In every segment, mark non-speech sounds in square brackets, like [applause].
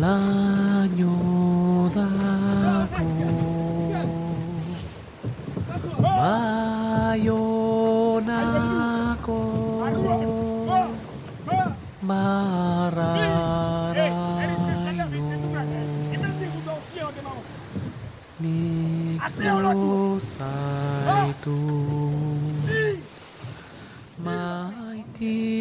laino dago Baionako marraraino nik zuzaitu maitiago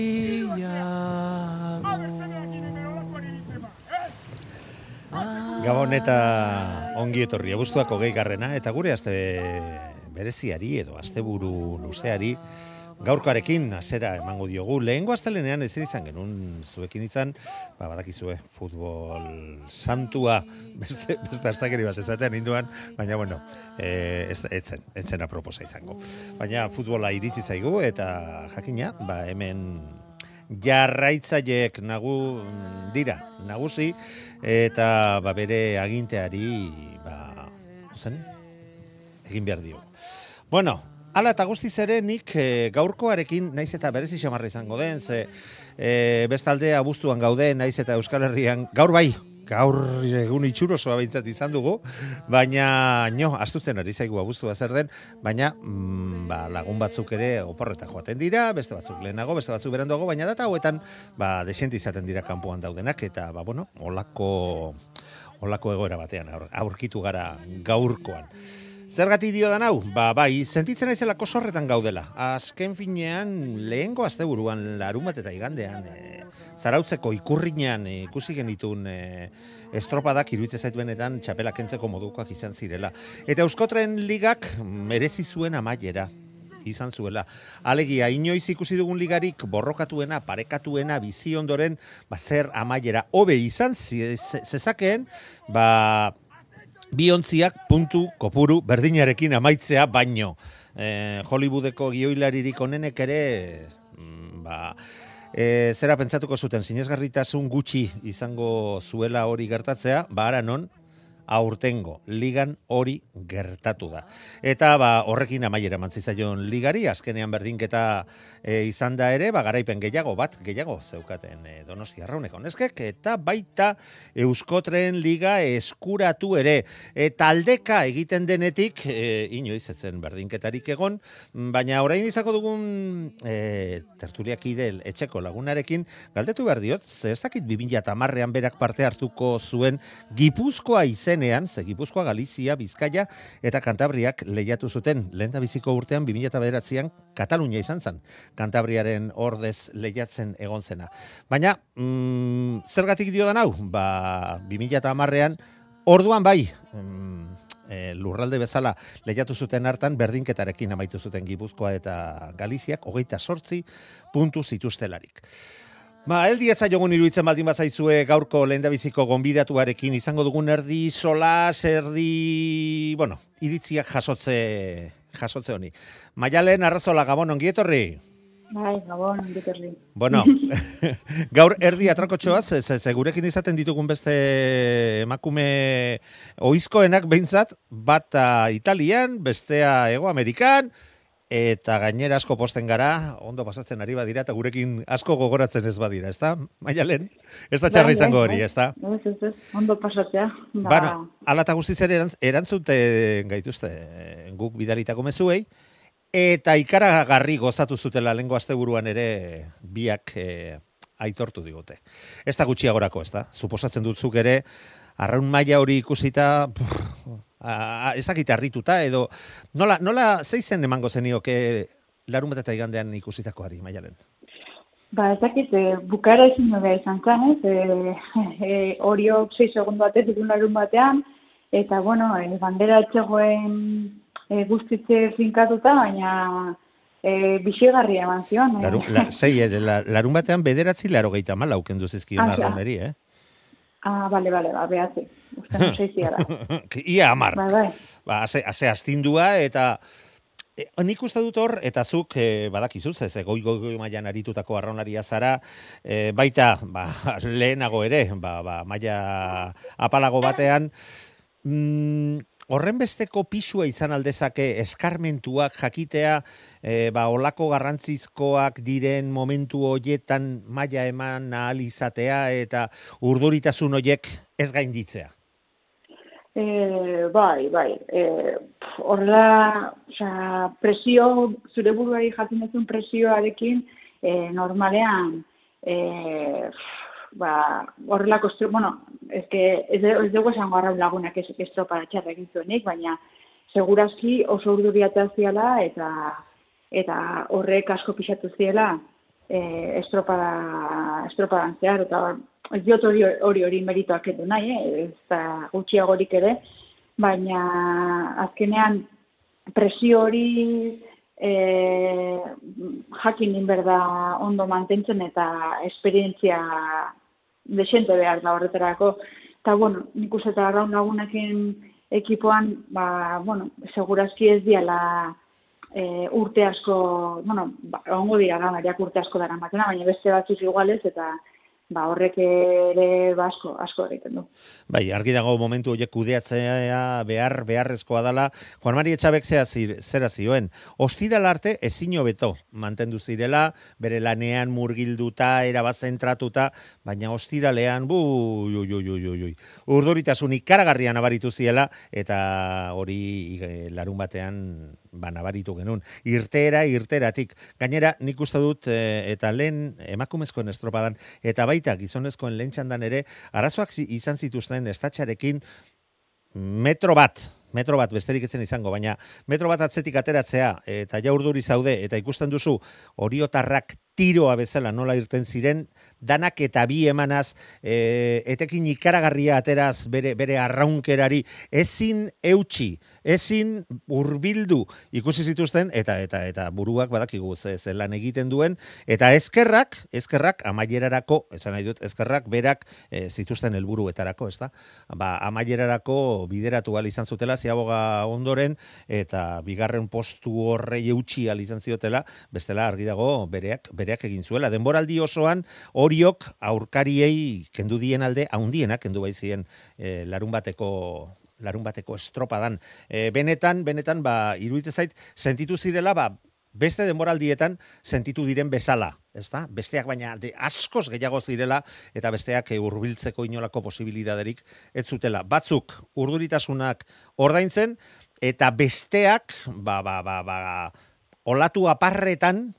Gabon eta ongi etorri, abuztuak hogei garrena, eta gure aste bereziari edo asteburu luzeari gaurkoarekin hasera emango diogu. Lehengo astelenean ez izan genuen zuekin izan, ba, badakizue, futbol santua, beste, beste astakeri bat ezatean induan, baina bueno, e, ez, etzen, etzen aproposa izango. Baina futbola iritsi zaigu eta jakina, ba, hemen jarraitzaileek nagu dira nagusi eta ba, bere aginteari ba, zen, egin behar dio. Bueno, Ala eta guztiz ere nik e, gaurkoarekin naiz eta berezi xamarra izango den, ze e, bestalde abuztuan gaude, naiz eta Euskal Herrian, gaur bai, gaur egun itxurosoa behintzat izan dugu, baina, nio, astutzen ari zaigu abuztua zer den, baina mm, ba, lagun batzuk ere oporreta joaten dira, beste batzuk lehenago, beste batzuk beranduago, baina data hauetan, ba, desente izaten dira kanpoan daudenak, eta, ba, bueno, olako, olako egoera batean aur, aurkitu gara gaurkoan. Zergatik dio da hau? Ba, bai, sentitzen naizelako sorretan gaudela. Azken finean, lehengo asteburuan larun bat eta igandean, e, zarautzeko ikurrinean e, ikusi genitun e, estropadak iruditzen zait benetan txapela kentzeko modukoak izan zirela. Eta Euskotren ligak merezi zuen amaiera izan zuela. Alegia, inoiz ikusi dugun ligarik borrokatuena, parekatuena, bizi ondoren, ba, zer amaiera. Hobe izan zezakeen, ba, biontziak puntu kopuru berdinarekin amaitzea baino. E, Hollywoodeko gioilaririk onenek ere, mm, ba, e, zera pentsatuko zuten, sinesgarritasun gutxi izango zuela hori gertatzea, ba, non, aurtengo ligan hori gertatu da. Eta ba, horrekin amaiera mantzizaion ligari, azkenean berdinketa e, izan da ere, ba, garaipen gehiago bat, gehiago zeukaten e, donosti arrauneko neskek, eta baita Euskotren liga eskuratu ere. E, taldeka egiten denetik, e, inoiz etzen berdinketarik egon, baina orain izako dugun e, tertuliak idel etxeko lagunarekin, galdetu behar diot, ez dakit 2008an berak parte hartuko zuen Gipuzkoa izen zuzenean, ze Gipuzkoa, Galizia, Bizkaia eta Kantabriak lehiatu zuten lehen biziko urtean 2009an Katalunia izan zen. Kantabriaren ordez lehiatzen egon zena. Baina, mm, zergatik dio da hau? Ba, 2010an orduan bai, mm, e, lurralde bezala lehiatu zuten hartan berdinketarekin amaitu zuten Gipuzkoa eta Galiziak hogeita sortzi puntu zituztelarik. Ba, eldi eza jogun iruditzen baldin bazaizue gaurko lehendabiziko gonbidatuarekin izango dugun erdi solas, erdi, bueno, iritziak jasotze, jasotze honi. Maialen, arrazola, gabon, ongietorri? Bai, gabon, ongietorri. Bueno, [laughs] gaur erdi atrakotxoaz, ze, ze gurekin izaten ditugun beste emakume oizkoenak behintzat, bat Italian, bestea Ego Amerikan, eta gainera asko posten gara, ondo pasatzen ari badira, eta gurekin asko gogoratzen ez badira, ezta? Maialen, ez da txarra izango hori, ezta? Ez, ez, ondo pasatzea. Ba... Bueno, ala eta guztiz ere gaituzte guk bidalitako mezuei, eta ikaragarri gozatu zutela lengo asteburuan ere biak e, aitortu digute. Ez da gutxiagorako, ez da? Suposatzen dutzuk ere, arraun maila hori ikusita, a, ez dakit harrituta, edo nola, nola zeizen emango zenioke larun bat eta igandean ikusitakoari, maialen? Ba, ez dakit, e, bukara ezin nire izan zen, ez, e, e, horiok 6 segundu batez dukun larun batean, eta, bueno, e, bandera etxegoen e, guztitze finkatuta, baina e, bisigarria eman zion. Larun, la, zei, la, larun batean bederatzi laro gehieta mala auken duzizkion ah, eh? Ah, bale, bale, ba, behatzi. Uste no seizia da. [laughs] Ia amar. Bai, bai. Ba, ase, ase astindua eta e, nik uste dut hor, eta zuk e, badakizu, ez e, goi goi goi mailan aritutako arraunaria zara, e, baita ba, [laughs] lehenago ere, ba, ba, maila apalago batean, mm, horren besteko pisua izan aldezake eskarmentuak jakitea e, ba, olako garrantzizkoak diren momentu hoietan maila eman ahal izatea eta urduritasun hoiek ez gainditzea. E, bai, bai. E, horrela, osea, presio, zure buruari jatzen presioarekin, e, normalean, e, ba, horrelako estro, bueno, ez que ez, ez dugu esango arraun lagunak ez estropa txarra egin zuenik, baina segurazki oso urduri ziala eta eta horrek asko pixatu ziela e, estropada, estropadan zehar, eta ez diot hori hori, hori meritoak edo nahi, eh? ez da gutxiagorik ere, baina azkenean presio hori e, jakin inberda ondo mantentzen eta esperientzia desente behar da horretarako. Eta, bueno, nik uste eta arraun lagunekin ekipoan, ba, bueno, segurazki ez diala e, urte asko, bueno, ba, ongo dira gamariak urte asko dara matena, baina beste batzuz igualez, eta ba, horrek ere ba, asko, asko egiten du. Bai, argi dago momentu horiek kudeatzea behar, beharrezkoa dala. Juan Mari Etxabek zera, zera zioen, ostiral arte ezin beto mantendu zirela, bere lanean murgilduta, erabazentratuta, baina ostiralean, bu, ui, ui, ui, ui, ui. Urduritasun ikaragarrian abaritu ziela, eta hori larun batean ba, nabaritu genuen. Irtera, irteratik. Gainera, nik uste dut, e, eta lehen emakumezkoen estropadan, eta bai baita gizonezkoen lehen ere, arazoak izan zituzten estatxarekin metro bat, metro bat besterik etzen izango, baina metro bat atzetik ateratzea eta jaurduri zaude eta ikusten duzu oriotarrak tiroa bezala nola irten ziren, danak eta bi emanaz, e, etekin ikaragarria ateraz bere, bere arraunkerari, ezin eutxi, ezin urbildu ikusi zituzten, eta eta eta buruak badakigu ze, ze lan egiten duen, eta ezkerrak, ezkerrak amaierarako, esan nahi dut, ezkerrak berak e, zituzten helburuetarako, ez da? Ba, amaierarako bideratu izan zutela, ziaboga ondoren, eta bigarren postu horrei eutxi izan ziotela, bestela argi dago bereak, bereak egin zuela. Denboraldi osoan horiok aurkariei kendu dien alde haundienak kendu bai zien e, larun bateko larun bateko estropadan. E, benetan, benetan, ba, iruditzen zait, sentitu zirela, ba, beste denboraldietan sentitu diren bezala, ezta? Besteak baina de askoz gehiago zirela eta besteak hurbiltzeko inolako posibilidaderik ez zutela. Batzuk urduritasunak ordaintzen eta besteak ba ba ba ba olatu aparretan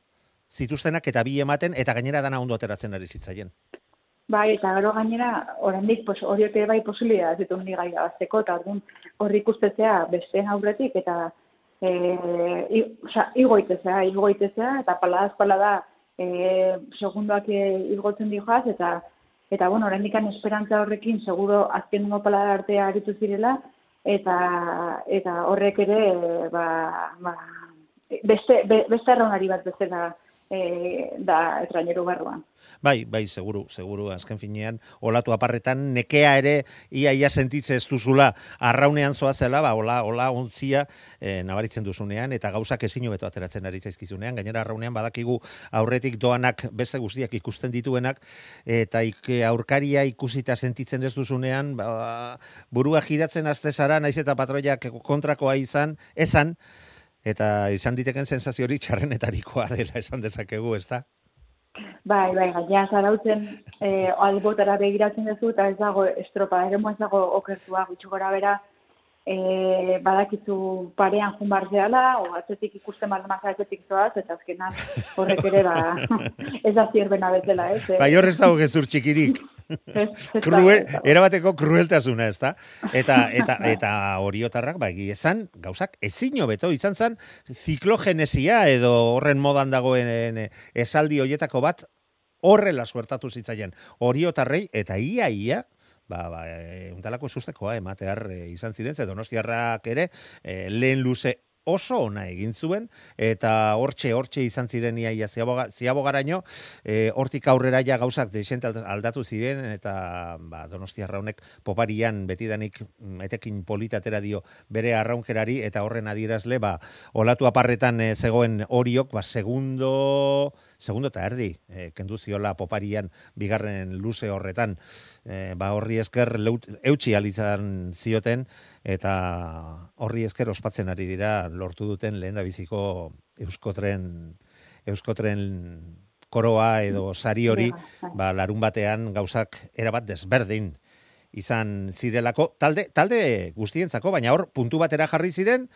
zituztenak eta bi ematen eta gainera dana ondo ateratzen ari zitzaien. Bai, eta gero gainera, oraindik pues, horiote bai posibilidad ditu ni gai gazteko, eta orduan horri ikustetzea beste aurretik, eta e, i, oza, igoitezea, igoitezea, eta paladaz palada e, segundoak igotzen dihoaz, eta eta bueno, oraindik esperantza horrekin seguro azken numo palada artea aritu zirela, eta eta horrek ere ba, ba, beste, be, beste arraunari bat bezala e, da etraineru barruan. Bai, bai, seguru, seguru, azken finean, olatu aparretan, nekea ere, ia, ia sentitze ez duzula, arraunean zoa zela, ba, ola, ola ontzia, e, nabaritzen duzunean, eta gauzak ezin beto ateratzen ari zaizkizunean, gainera arraunean badakigu aurretik doanak beste guztiak ikusten dituenak, eta ik, aurkaria ikusita sentitzen ez duzunean, ba, burua giratzen azte zara, naiz eta patroiak kontrakoa izan, esan, eta izan diteken sensazio hori txarrenetarikoa dela esan dezakegu, ez da? Bai, bai, gaina zarautzen eh, albotara begiratzen duzu eta ez dago estropa, ere ez dago okertua gutxu gora bera, e, badakizu parean jun bar zehala, o atzetik ikusten bar maza atzetik zoaz, eta azkenan horrek ere ba, [laughs] ez da zierbena bezala, ez? Eh? Bai, horrez dago gezur txikirik. Cruel, erabateko krueltasuna, ez da? Eta, eta, [laughs] eta oriotarrak, bai, ezan, gauzak, ezin beto, izan zen, ziklogenesia edo horren modan dagoen esaldi hoietako bat, horrela suertatu zitzaien oriotarrei, eta ia, ia, ba, ba, e, untalako sustekoa ematear e, izan ziren, ze donostiarrak ere, e, lehen luze oso ona egin zuen eta hortxe hortxe izan ziren ziaboga, ziabogaraino e, hortik aurrera ja gauzak desente aldatu ziren eta ba, Donostia Arraunek poparian betidanik mm, etekin politatera dio bere arraunkerari eta horren adierazle ba olatu aparretan e, zegoen horiok ba segundo segundo eta erdi e, kendu ziola poparian bigarren luze horretan. E, ba horri esker eutxi alizan zioten eta horri esker ospatzen ari dira lortu duten lehen da biziko euskotren euskotren koroa edo sari hori ba, larun batean gauzak erabat desberdin izan zirelako. Talde talde guztientzako baina hor puntu batera jarri ziren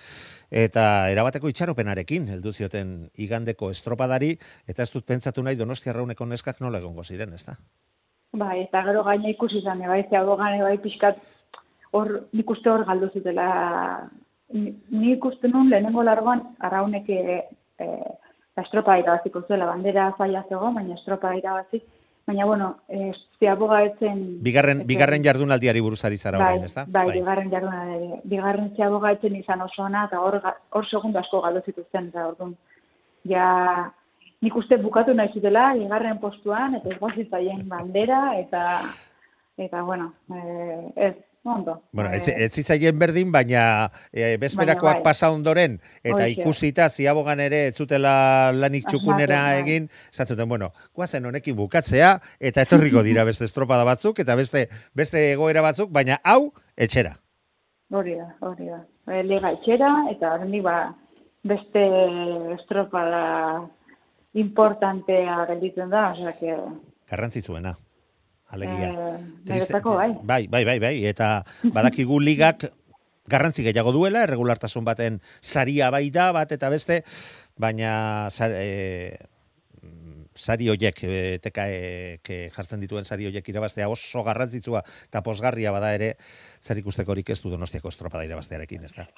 eta erabateko itxaropenarekin heldu zioten igandeko estropadari. Eta ez dut pentsatu nahi Donostia Rauneko neskak nola egongo ziren, ezta? Bai, eta gero gaina ikusi izan, bai, ze gane bai pixkat hor nik uste hor galdu zutela. Ni ikusten nun lehenengo largoan arraunek e, e, estropa irabaziko zuela, bandera zaila zego, baina estropa irabazik, baina bueno, e, ziaboga etzen... Bigarren, etzen, bigarren jardunaldiari buruzari zara bai, ez da? Bai, bai, bigarren jardunaldiari. Bigarren ziaboga etzen izan oso ona, eta hor, hor segundo asko galdu zituzten, eta hor ja, nik uste bukatu nahi zutela, bigarren postuan, eta ez [laughs] bandera, eta, eta bueno, e, ez, Ondo. Bueno, ez, eh. ez izaien berdin, baina e, bezperakoak bai. pasa ondoren, eta Oixe. ikusita ziabogan ere ez zutela lanik txukunera bai. egin, zatzuten, bueno, guazen honekin bukatzea, eta etorriko dira beste estropada batzuk, eta beste beste egoera batzuk, baina hau, etxera. Hori da, hori da. E, Liga etxera, eta hori ba, beste estropada importantea gelditzen da, osea, que... Garrantzitzuena alegia. Eh, bai. bai. Bai, bai, bai, eta badakigu ligak garrantzi gehiago duela, erregulartasun baten saria bai da, bat eta beste, baina e, sari hoiek, e, teka e, jartzen dituen sari hoiek irabaztea oso garrantzitsua eta posgarria bada ere, zer ikustekorik ez du donostiako estropada irabaztearekin, ez da?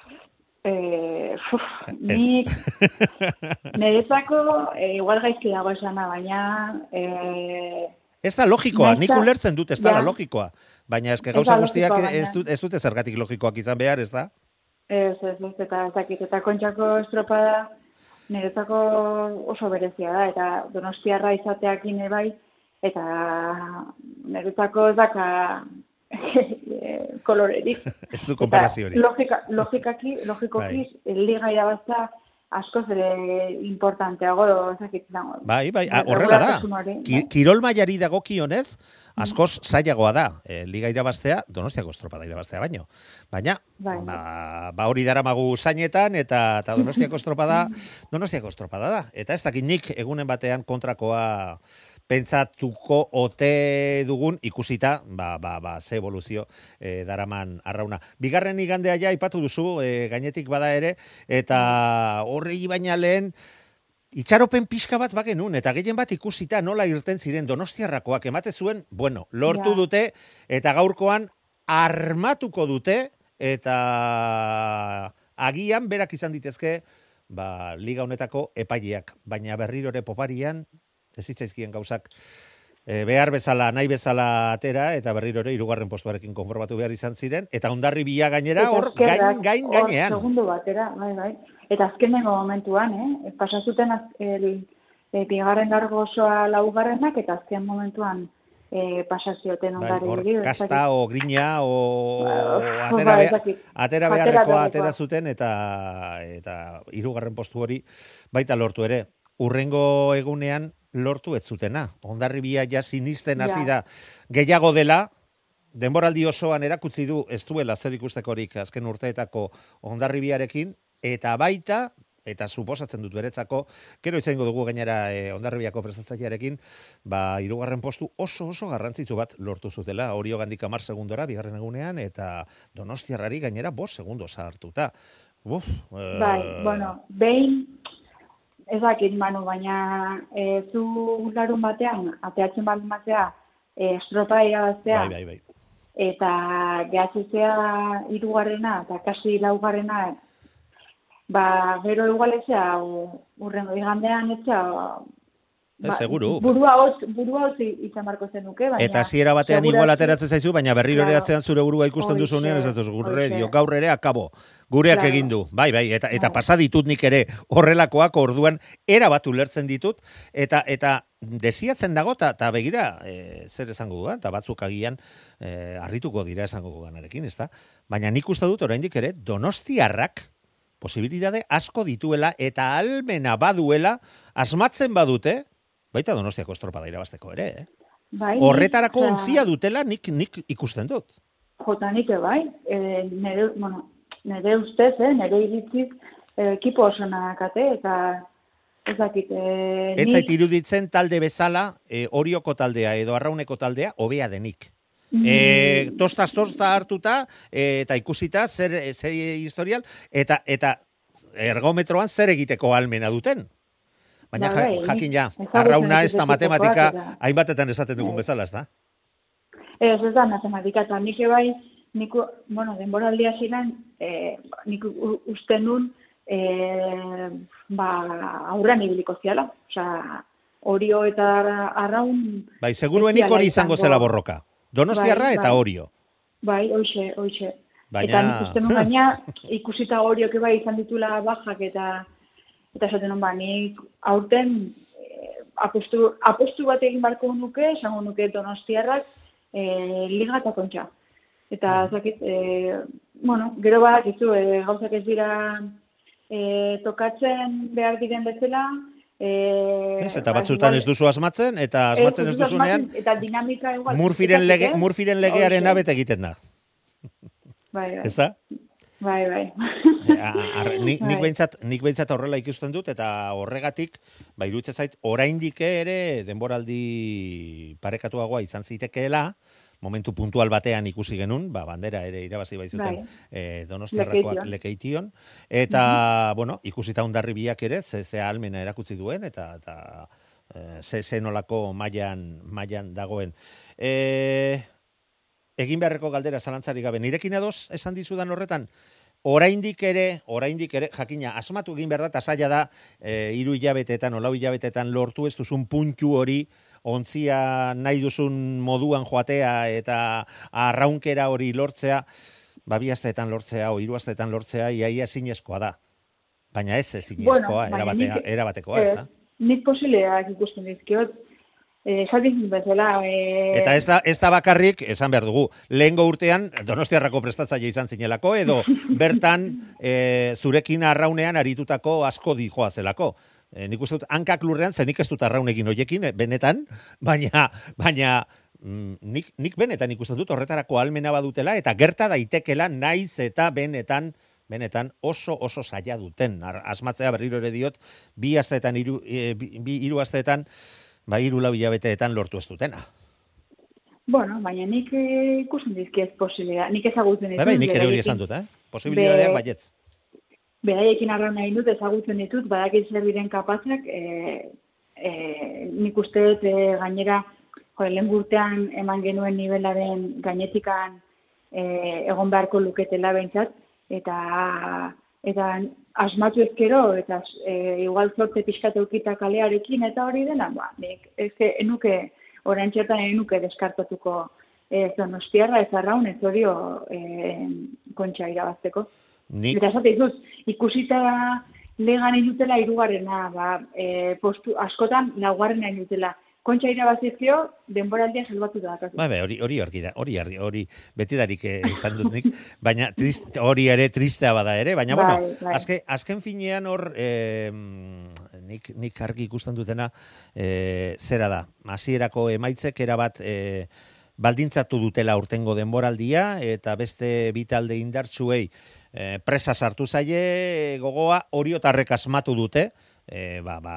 Eh, uf, ni niretzako eh, igual gaizki dago esana, baina eh, Ez da logikoa, nik ulertzen dut ez da ja. logikoa. Baina eske gauza guztiak ez, dut, ez dute zergatik logikoak izan behar, ez da? Ez, ez, ez, eta zakit, eta kontxako estropada niretzako oso berezia da, eta donostiarra izateak ine bai, eta niretzako ez daka [laughs] kolorerik. [laughs] ez du komparazio hori. Logika, logikaki, logikoki, bai. liga irabazta asko zere importanteago ezakit dago. Bai, bai, horrela da. Ki, kirol mailari dagokionez, askoz zailagoa da. E, Liga irabaztea, Donostiako estropada irabaztea baino. Baina, bai. ba, ba hori daramagu zainetan eta ta Donostiako estropada, Donostiako estropada da. Eta ez dakit nik egunen batean kontrakoa pentsatuko ote dugun ikusita, ba, ba, ba, ze evoluzio e, daraman arrauna. Bigarren igandea ja, ipatu duzu, e, gainetik bada ere, eta horregi baina lehen, Itxaropen pixka bat bagenun, eta gehien bat ikusita nola irten ziren donostiarrakoak emate zuen, bueno, lortu dute, eta gaurkoan armatuko dute, eta agian berak izan ditezke, ba, liga honetako epaileak, baina berrirore poparian, ez zitzaizkien gauzak e, behar bezala, nahi bezala atera, eta berriro ere, irugarren postuarekin konformatu behar izan ziren, eta ondarri bila gainera, hor, gain, gain, gainean. Segundu batera, bai, bai. Eta azkenengo momentuan, eh? Pasazuten az, el, e, bigarren gargo osoa laugarrenak, eta azken momentuan e, pasazioten ondari. Bai, hor, kasta, o grina, o [laughs] ba, atera, be, atera beharrekoa atera zuten, eta, eta irugarren postu hori baita lortu ere. Urrengo egunean, lortu ez zutena. Ondarribia ja sinisten hasi da gehiago dela, denboraldi osoan erakutsi du ez duela zer ikustekorik azken urteetako ondarribiarekin, eta baita, eta suposatzen dut beretzako, kero izango dugu gainera e, ondarribiako prestatzailearekin, ba, irugarren postu oso oso garrantzitsu bat lortu zutela, hori gandik amar segundora, bigarren egunean, eta donostiarrari gainera bos segundo sartuta. Uf, bai, eh, bueno, behin ez dakit manu, baina e, zu larun batean, ateatzen baldin batzea, e, estropa irabaztea, bai, bai, bai. eta gehatzezea irugarrena, eta kasi laugarrena, ba, gero igualezea, urrengo igandean, etxea, Ez, seguru. Burua hotz, burua hotz izan barko zenuke, baina... Eta hasiera batean igual ateratzen zaizu, baina berriro ere atzean zure burua ikusten Hoxe, duzunean, ez gurre hoxe. dio, gaur ere akabo. Gureak Claro. egin du. Bai, bai, eta eta pasa ditut nik ere horrelakoak orduan era bat ulertzen ditut eta eta desiatzen nago ta, ta begira e, zer esango dudan, eta batzuk agian e, harrituko dira esango dudanarekin, ezta? Baina nik uste dut oraindik ere Donostiarrak posibilitate asko dituela eta almena baduela asmatzen badute, baita Donostiako estropada irabasteko ere, eh? Bai, Horretarako osea, ontzia dutela nik nik ikusten dut. Jota nik bai, e, nire, bueno, nire ustez, eh, nire iritziz, e, ekipo oso nakate, eta ez dakit, e, Ez nik- zait iruditzen talde bezala, e, orioko taldea edo arrauneko taldea, hobea denik. E, tostaz tosta hartuta e, eta ikusita zer, zer historial eta eta ergometroan zer egiteko almena duten. Baina Ba, ja, bai, jakin ja, arrauna ez da matematika hainbatetan esaten dugun bezala, ez da? Ez, ez da matematika, eta nik bai, nik, bueno, denboraldia ziren, e, nik uste nun, e, ba, aurrean ibiliko ziala. Osea, orio eta arra- arraun, Bai, seguruenik hori izango zela borroka. Donostiarra Bai, eta bai. orio. bai, hoxe, hoxe. Baina- Eta nik uste nun gaina, [laughs] ikusita oriok bai izan ditula bajak eta eta esaten nun ba, nik aurten eh, apostu, apostu bat egin barko nuke, esango nuke donostiarrak eh, liga eta kontxa. Eta ez dakit, eh, bueno, gero bat, izu, eh, gauzak ez dira eh, tokatzen behar diren bezala, eh, Ez, eta ba, batzutan ez duzu asmatzen, eta asmatzen ez duzu duzunean, eta dinamika igual. Murfiren, ez lege? Murfiren legearen abet egiten da. Bai, bai. Ez da? Bai, bai. A- ar- nik, nik, Bai. behintzat, nik behintzat horrela ikusten dut, eta horregatik, ba, iruditzen zait, oraindik ere denboraldi parekatuagoa izan zitekeela, momentu puntual batean ikusi genuen, ba, bandera ere irabazi baizuten Bai. eh, donostiarrakoak Lekeition. eta, bueno, ikusita ondarri biak ere, ze, ze almena erakutsi duen, eta, eta eh, ze, ze nolako mailan, mailan dagoen. E, egin beharreko galdera zalantzari gabe, nirekin ados esan dizudan horretan, oraindik ere, oraindik ere, jakina, asmatu egin behar da, eta zaila da, e, iru hilabetetan, olau hilabetetan lortu ez duzun puntu hori, ontzia nahi duzun moduan joatea eta arraunkera hori lortzea, ba, bi asteetan lortzea, o hiru asteetan lortzea, iaia zinezkoa da. Baina ez ezinezkoa, Bueno, erabatea, erabatekoa, ez da? Nik posibleak ikusten dizkiot, eh, esatik bezala, eh, Eta ez da, ez da bakarrik, esan behar dugu, lehengo urtean Donostiarrako prestatzaile izan zinelako, edo [laughs] bertan e, zurekin arraunean aritutako asko dijoa zelako. E, nik uste dut, hankak lurrean, zenik ez dut arraunekin hoiekin, eh, benetan, [laughs] baina, baina mm, nik, nik benetan ikusten dut horretarako almena badutela, eta gerta daitekela naiz eta benetan, benetan oso oso zaila duten. Asmatzea berriro ere diot, bi asteetan, hiru, e, bi, bi hiru asteetan, ba, hiru lau hilabeteetan lortu ez dutena. bueno, baina nik eh, ikusten dizkiet posibilea, nik ezagutzen ditut. Bai, bai, nik ere hori esan dut, eh? Posibilidadeak Be- baietz. Beraiekin arraun nahi dut, ezagutzen ditut, badakit zer diren kapazak, e, e, nik uste dut e, gainera, jo, lehen urtean eman genuen nivelaren gainetikan e, egon beharko luketela behintzat, eta eta asmatu ezkero, eta e, igual zorte pixkat eukita kalearekin, eta hori dena, ba, nik, ez que, enuke, orain txertan enuke deskartatuko ez donostiarra, ez arraun, ez hori e, kontxa irabazteko. Nik, Eta esate dizut, ikusita legan egin dutela irugarrena, ba, e, postu askotan laugarrena egin dutela. Kontxa irabazizio, denboraldia salbatu da. bai, bai, hori, hori argi da, hori, argi- hori betidarik eh, izan dut nik, [laughs] baina trist, hori ere tristea bada ere, baina, Bai, bueno, bai. azken, azken finean hor, eh, nik, nik argi ikusten dutena, eh, zera da, hasierako emaitzek erabat, eh, baldintzatu dutela urtengo denboraldia, eta beste bitalde indartsuei eh, presa sartu zaie gogoa oriotarrek asmatu dute, eh, ba, ba,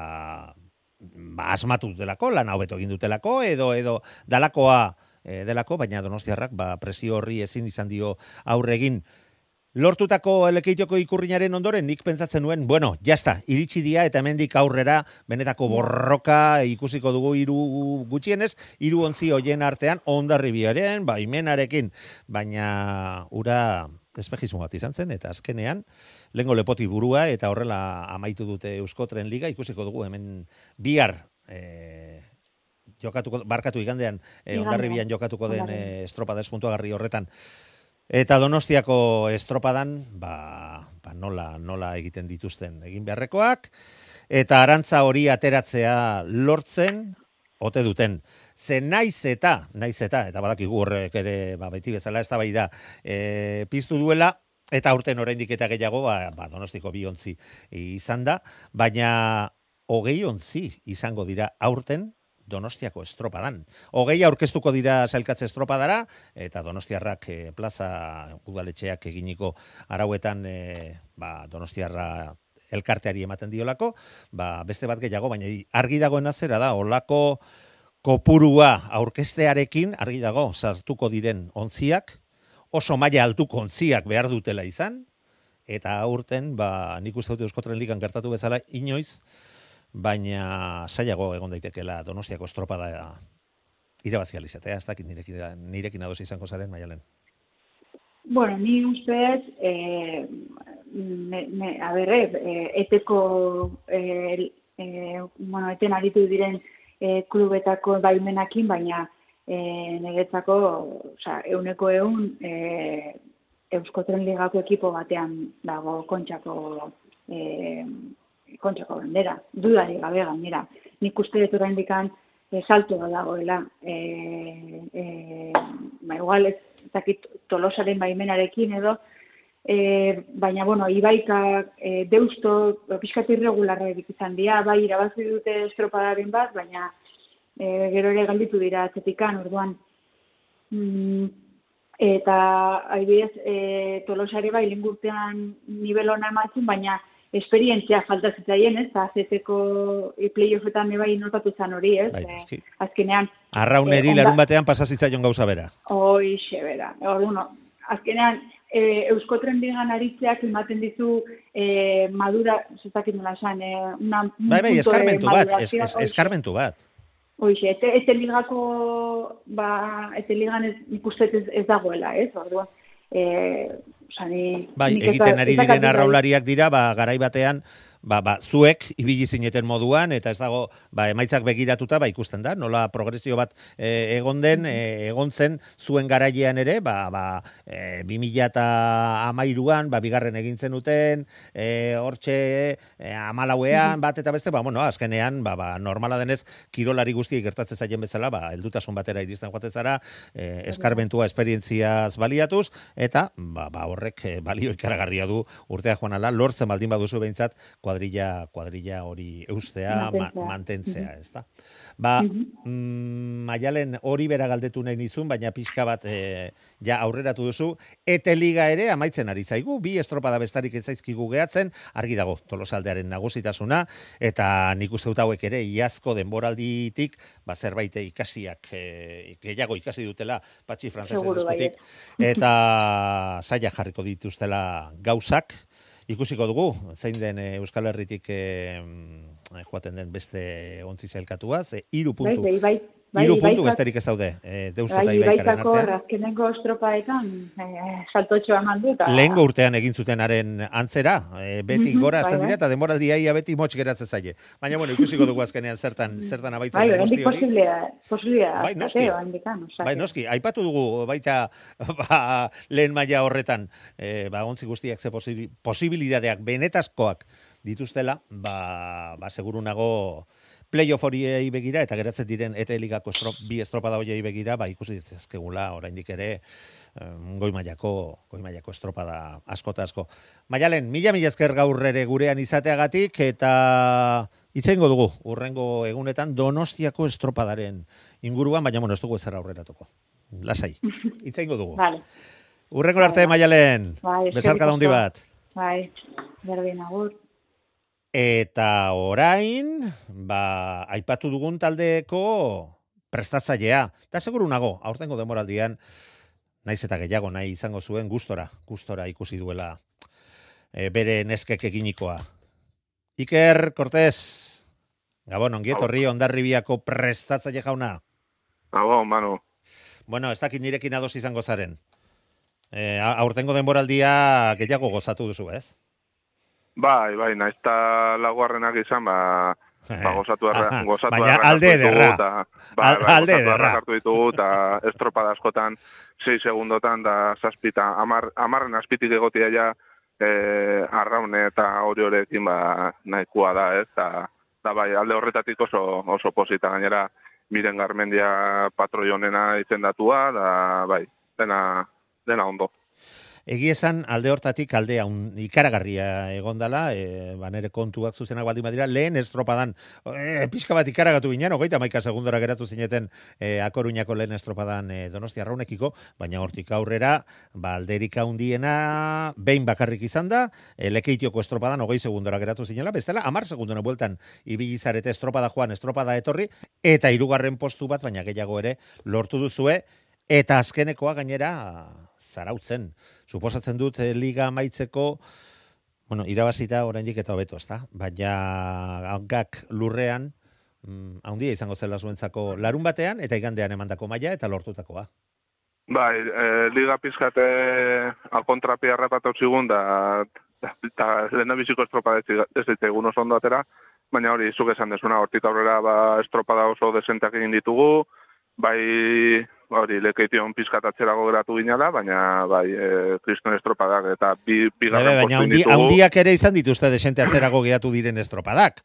ba, asmatu dutelako, lan hobeto egin dutelako, edo, edo dalakoa e, delako, baina donostiarrak ba, presio horri ezin izan dio aurre egin. Lortutako elekeitioko ikurrinaren ondoren, nik pentsatzen nuen, bueno, jazta, iritsi dia eta hemendik aurrera benetako borroka ikusiko dugu hiru gutxienez, hiru ontzi hoien artean ondarribiaren, baimenarekin, baina ura espejismo bat izan zen, eta azkenean, lengo lepoti burua, eta horrela amaitu dute Euskotren Liga, ikusiko dugu hemen bihar e, jokatuko, barkatu igandean, e, ondarribian jokatuko den e, estropada espuntuagarri horretan. Eta donostiako estropadan, ba, ba nola, nola egiten dituzten egin beharrekoak, eta arantza hori ateratzea lortzen, ote duten. Ze naiz eta, naiz eta, eta badakigu horrek ere, ba, beti bezala ez da bai da, e, piztu duela, eta aurten oraindik eta gehiago, ba, ba, donostiko bi ontzi izan da, baina hogei ontzi izango dira aurten Donostiako estropadan. Hogei aurkeztuko dira sailkatze estropadara, eta Donostiarrak e, plaza udaletxeak eginiko arauetan e, ba, Donostiarra elkarteari ematen diolako, ba, beste bat gehiago, baina argi dagoena zera da, olako kopurua aurkestearekin, argi dago, sartuko diren ontziak, oso maila altuko ontziak behar dutela izan, eta aurten, ba, nik uste dute Euskotren Ligan gertatu bezala, inoiz, baina saiago egon daitekela Donostiako estropada irabazi alizatea, ez dakit nirekin, nirekin ados izango zaren, maialen. Bueno, ni ustez, eh, ne, ne, a ber, eh, eteko, eh, eh, bueno, eten aritu diren eh, klubetako baimenakin, baina eh, niretzako, oza, euneko eun, eh, Euskotren Ligako ekipo batean dago kontxako eh, kontxako bandera, dudari gabe gainera. Nik uste dut oraindik e, salto da dagoela. E, e, ba, igual ez dakit tolosaren baimenarekin edo, e, baina, bueno, ibaika e, deusto, pixkat irregularra izan dira, bai irabazi dute estropadaren bat, baina e, gero ere galditu dira atzetikan, orduan. Mm, eta, adibidez, e, tolosare bai lingurtean nivel ona ematzen, baina esperientzia falta zitzaien, ez? Azeteko playoffetan bai notatu zan hori, ez? Bai, eski. azkenean, Arrauneri onda- larun batean pasazitzaion gauza bera. hoi xebera. Orduan, azkenean, e, Euskotren bigan aritzeak ematen dizu e, madura, zetakit nola esan, e, una, un Bai, bai, eskarmentu bat, es, es, eskarmentu bat. Hoxe, ete, ete ligako, ba, ete ligan ez, nik uste ez, ez dagoela, ez? Orduan, e, oza, ni, Bai, egiten ari diren arraulariak dira, ba, garai batean, ba, ba, zuek ibili zineten moduan, eta ez dago, ba, emaitzak begiratuta, ba, ikusten da, nola progresio bat e, egon den, e, egon zen zuen garailean ere, ba, ba, e, 2000 eta amairuan, ba, bigarren egin zenuten, e, hortxe, e, amalauean, bat eta beste, ba, bueno, azkenean, ba, ba, normala denez, kirolari guztiek gertatzen zaien bezala, ba, heldutasun batera iristen joaten zara, e, eskarbentua esperientziaz baliatuz, eta ba, ba horrek eh, balio ikaragarria du urtea joan ala, lortzen baldin baduzu behintzat kuadrilla, kuadrilla hori eustea, ma, Mantentzea. mantentzea, ez da. Ba, Mhm. mm, maialen hori bera galdetu nahi nizun, baina pixka bat e, ja aurreratu duzu, ete liga ere amaitzen ari zaigu, bi estropada bestarik ez zaizkigu gehatzen, argi dago tolosaldearen nagusitasuna, eta nik uste dut hauek ere iazko denboralditik, ba zerbait ikasiak, e, gehiago ikasi dutela patxi frantzesen Seguru eskutik, eta [laughs] zaila jarriko dituztela gauzak, ikusiko dugu, zein den e, Euskal Herritik e, joaten den beste ontzi zailkatua, ze Bai, puntu, bai, bai, bai, hiru puntu Ibaikak- besterik ez daude, e, deustu eta Bai, ibaikaren ibaikako artean. azkenengo estropaetan e, saltotxoa eman du. eta- Lehengo urtean egin zutenaren antzera, e, beti Mhm, gora bai, hasten bai. dira eta denboraldia ia beti motx geratzen zaie. Baina bueno, ikusiko dugu azkenean zertan zertan amaitzen Bai, den guzti hori. posiblea, posiblea, Bai, noski. handikan, osea. Bai, noski, aipatu dugu baita [laughs] ba, lehen maila horretan, e, ba, ontzi guztiak ze posi- posibilidadeak benetazkoak dituztela, ba, ba seguru nago playoff horiei begira eta geratzen diren eta ligako estrop, bi estropada horiei begira, ba ikusi ditzezkegula oraindik ere goi mailako goi mailako estropada asko eta asko. Maialen, mila mila esker gaur ere gurean izateagatik eta Itzengo dugu, urrengo egunetan Donostiako estropadaren inguruan, baina bueno, ez dugu ezer aurreratuko. Lasai. Itzengo dugu. [laughs] Vale, Urrengo arte Maialen. Bai, handi asko. bat. bai, berdin agur. Eta orain, ba, aipatu dugun taldeko prestatzailea. Eta seguru nago, aurtengo demoraldian, naiz eta gehiago nahi izango zuen gustora, gustora ikusi duela e, bere neskek eginikoa. Iker Cortés, Gabon, ongiet horri ondarribiako prestatzaile jauna. Ago, Manu. Bueno, ez dakit nirekin ados izango zaren. E, aurtengo denboraldia gehiago gozatu duzu, ez? Bai, bai, naiz eta laguarrenak izan, ba, ba, gozatu erra, gozatu baina alde Al- Ba, ba, alde gozatu erra ederra. hartu ditugu, eta [laughs] estropada askotan, 6 segundotan, da zazpita, amar, amarren azpitik egotia ja, eh, arraune eta hori horrekin ba, nahikoa da, ez, eta da bai, alde horretatik oso, oso posita gainera, miren garmendia patroi honena izendatua, da bai, dena, dena ondo. Egi esan alde hortatik alde haun ikaragarria egondala, e, ba nere kontuak zuzenak baldin badira, lehen estropadan, e, pixka bat ikaragatu binean, hogeita maika segundora geratu zineten e, akoruñako lehen estropadan e, donostia raunekiko, baina hortik aurrera, ba alderik handiena behin bakarrik izan da, e, lekeitioko estropadan hogei segundora geratu zinela, bestela, amar segundona bueltan ibili zarete estropada joan, estropada etorri, eta hirugarren postu bat, baina gehiago ere, lortu duzue, eta azkenekoa gainera zarautzen. Suposatzen dut eh, liga amaitzeko bueno, irabazita oraindik eta hobeto, ezta? Baina hankak lurrean mm, handia izango zela zuentzako larun batean eta igandean emandako maila eta lortutakoa. Bai, e, liga pizkate alkontrapia errapatu zigun, da, da lehen biziko estropada ez, ez ditzegun oso ondo atera, baina hori zuk esan desuna, hortik aurrera ba, estropada oso desentak egin ditugu, bai hori lekeition pizkatatzerago geratu ginala, baina bai e, kriston estropadak eta bi, bigarren baina handi, handiak ere izan dituzte desente atzerago gehiatu diren estropadak.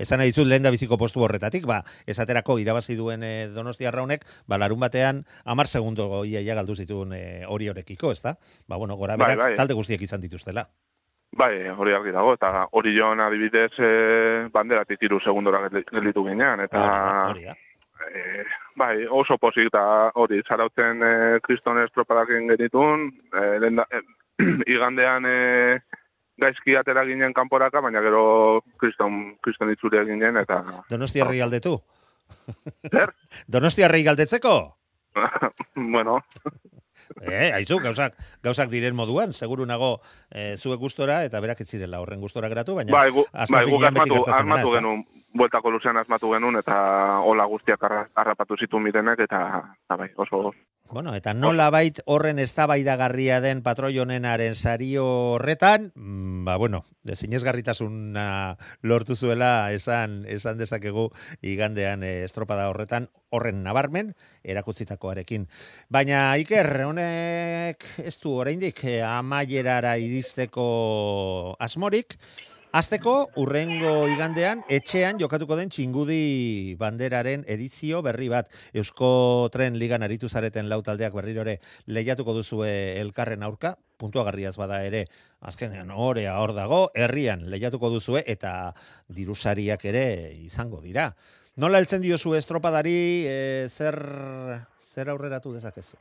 Esan nahi dizut lehen da biziko postu horretatik, ba, esaterako irabazi duen e, Donostia Raunek, ba, larun batean amar segundo iaia galdu zituen e, hori horekiko, ezta? Ba, bueno, gora Bai, berak bai. talde guztiek izan dituztela. Bai, hori argi dago, eta hori joan adibidez e, banderatik iru segundora gel- gelditu ginean, eta Hori hori da. E, bai, oso pozik eta hori, zarautzen e, kriston estropadakin genitun, e, lehen da, e, [clears throat] igandean e, gaizki atera ginen kanporaka, baina gero kriston, kriston itzulia ginen, eta Donostia herri galdetu? Zer? [laughs] Donostia herri galdetzeko? [laughs] bueno, Eh, aizu, gauzak, gauzak diren moduan, seguru nago eh, zuek gustora eta berak ez zirela horren gustora geratu, baina bai, gu, azken bai, guk finean beti asmatu, asmatu genuen, bueltako luzean asmatu genuen, eta hola guztiak arra, harrapatu zitu mirenek, eta, eta bai, oso, Bueno, eta nola bait horren eztabaidagarria den patroi honenaren sario horretan, mm, ba bueno, desinezgarritasuna lortu zuela esan esan dezakegu igandean eh, estropada horretan horren nabarmen erakutsitakoarekin. Baina Iker, honek ez du oraindik eh, amaierara iristeko asmorik, Azteko, urrengo igandean, etxean jokatuko den txingudi banderaren edizio berri bat. Eusko Tren Ligan aritu zareten lau taldeak berrirore lehiatuko duzue elkarren aurka, puntuagarriaz bada ere, azkenean orea hor dago, herrian lehiatuko duzue eta dirusariak ere izango dira. Nola heltzen diozu estropadari, e, zer, zer aurreratu dezakezu?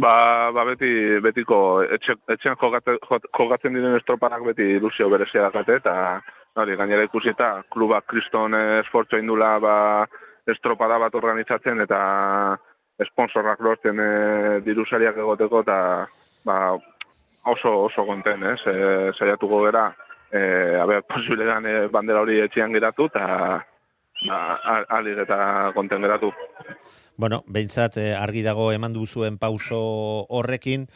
Ba, ba beti, betiko, etxe, etxean jogate, jo- jogatzen diren estropanak beti ilusio berezia dakate, eta hori, gainera ikusi eta klubak kriston esfortzo indula ba, estropada bat organizatzen eta esponsorrak lortzen e, dirusariak egoteko, eta ba, oso, oso konten, ez? E, saiatuko gera, e, abe, posibilean e, bandera hori etxean geratu, eta a- alik eta konten geratu. Bueno, behintzat eh, argi dago eman duzuen pauso horrekin,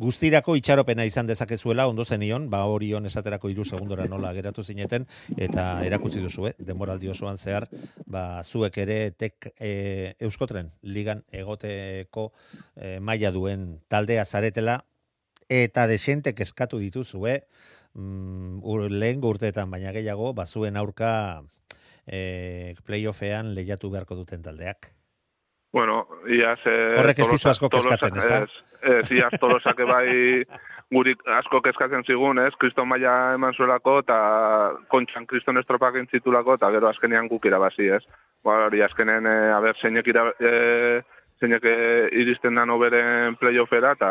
guztirako itxaropena izan dezakezuela, ondo zenion, ba horion esaterako iru segundora nola geratu zineten, eta erakutsi duzu, eh, demoraldi osoan zehar, ba zuek ere tek e, Euskotren ligan egoteko e, maila duen taldea zaretela, eta desentek eskatu dituzue, mm, ur, lehen urteetan baina gehiago, bazuen aurka e, playoffean lehiatu beharko duten taldeak. Bueno, iaz... Eh, Horrek ez dizu asko kezkatzen? Ez, ez, iaz tolosak bai guri asko kezkatzen zigun, ez? Kriston maila eman zuelako, eta kontxan kriston estropak entzitulako, eta gero azkenean guk irabazi, ez? Ba, hori azkenen, eh, a ber, zeinek, ira, eh, zeinek eh, iristen da noberen playoffera, eta,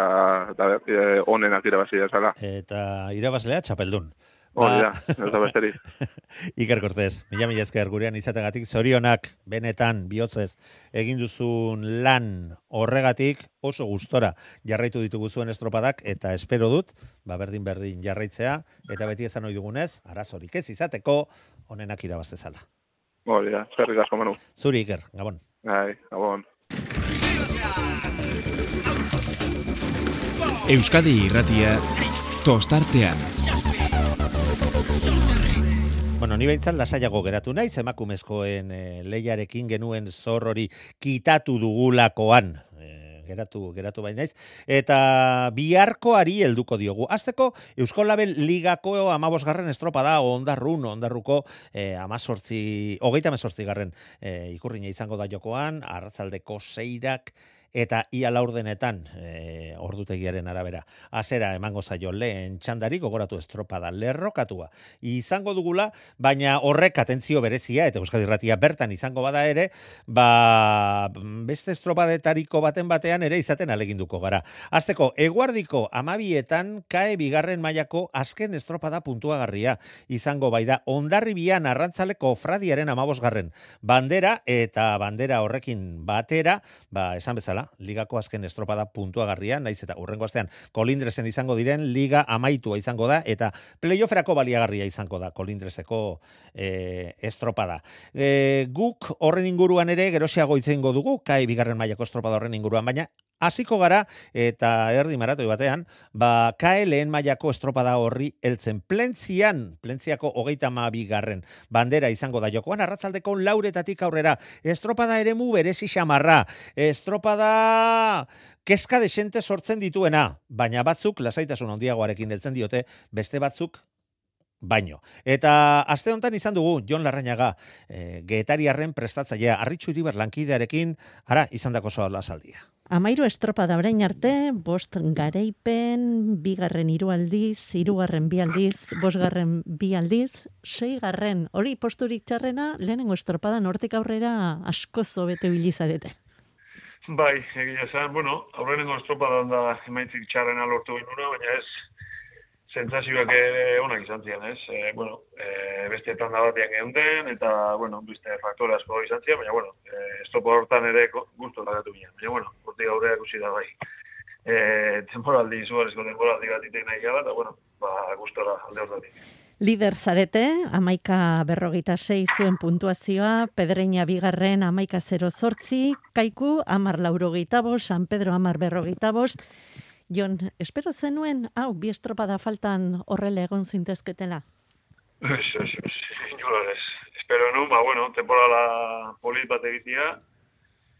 eh, onenak irabazi ezala. Eta irabazlea txapeldun. Hori Ba- da, ez da besterik. [laughs] Iker Cortez, mila mila esker gurean izategatik, zorionak benetan bihotzez egin duzun lan horregatik oso gustora jarraitu ditugu zuen estropadak eta espero dut, ba berdin berdin jarraitzea eta beti esan ohi dugunez, arazorik ez izateko honenak irabaztezala. Hori da, eskerrik asko manu. Zuri Iker, Gabon. Bai, gabon. Euskadi irratia tostartean. Bueno, ni behintzat lasaiago geratu naiz, emakumezkoen e, lehiarekin genuen zor hori kitatu dugulakoan, e, geratu geratu baina naiz eta biharkoari helduko diogu. Azteko Eusko Label Ligako 15garren estropada ondarrun ondarruko eh 18 38 garren eh ikurrina izango da jokoan, arratsaldeko seirak eta ia laurdenetan e, ordutegiaren arabera. Azera emango zaio lehen txandari gogoratu estropada lerrokatua. Izango dugula, baina horrek atentzio berezia, eta Euskadi Ratia bertan izango bada ere, ba, beste estropadetariko baten batean ere izaten aleginduko gara. Azteko, eguardiko amabietan kae bigarren mailako azken estropada puntuagarria izango bai da ondarribian arrantzaleko fradiaren amabosgarren bandera eta bandera horrekin batera, ba, esan bezala, ligako azken estropada puntuagarria, naiz eta urrengo astean kolindresen izango diren, liga amaitua izango da, eta playofferako baliagarria izango da kolindreseko e, estropada. E, guk horren inguruan ere, gerosiago itzengo dugu, kai bigarren mailako estropada horren inguruan, baina hasiko gara eta erdi maratoi batean, ba kae lehen mailako estropada horri heltzen plentzian, plentziako hogeita bigarren bandera izango da jokoan, arratzaldeko lauretatik aurrera, estropada ere mu berezi xamarra, estropada keska desente sortzen dituena, baina batzuk lasaitasun handiagoarekin heltzen diote, beste batzuk baino. Eta aste honetan izan dugu Jon Larrañaga, e, Getariarren prestatzailea, Arritxu Iriber lankidearekin, ara izan dako soa lasaldia. Amairu estropa da orain arte, bost gareipen, bigarren hiru aldiz, hirugarren bi aldiz, bosgarren bi aldiz, seigarren hori posturik txarrena, lehenengo estropada nortik aurrera asko zobete bilizarete. Bai, egia esan, bueno, aurrenengo estropada da emaitzik txarrena lortu genuna, baina ez, sentsazioak onak izan zian, ez? E, bueno, e, beste tanda batean geunden, eta, bueno, beste faktore asko izan zian, baina, bueno, e, estopo hortan ere guztu lagatu ginen. Baina, bueno, urte gaurrea ikusi da bai. E, temporaldi, zuarezko temporaldi bat itek nahi gara, eta, bueno, ba, gustora alde hortatik. Lider zarete, amaika berrogeita sei zuen puntuazioa, pedreina bigarren amaika zero sortzi, kaiku, amar laurogeita San Pedro amar berrogeita Jon, espero zenuen, hau, bi estropada faltan horrela egon zintezketela? Ez, ez, ez, Espero nu, ba, bueno, temporala polit bat egitea,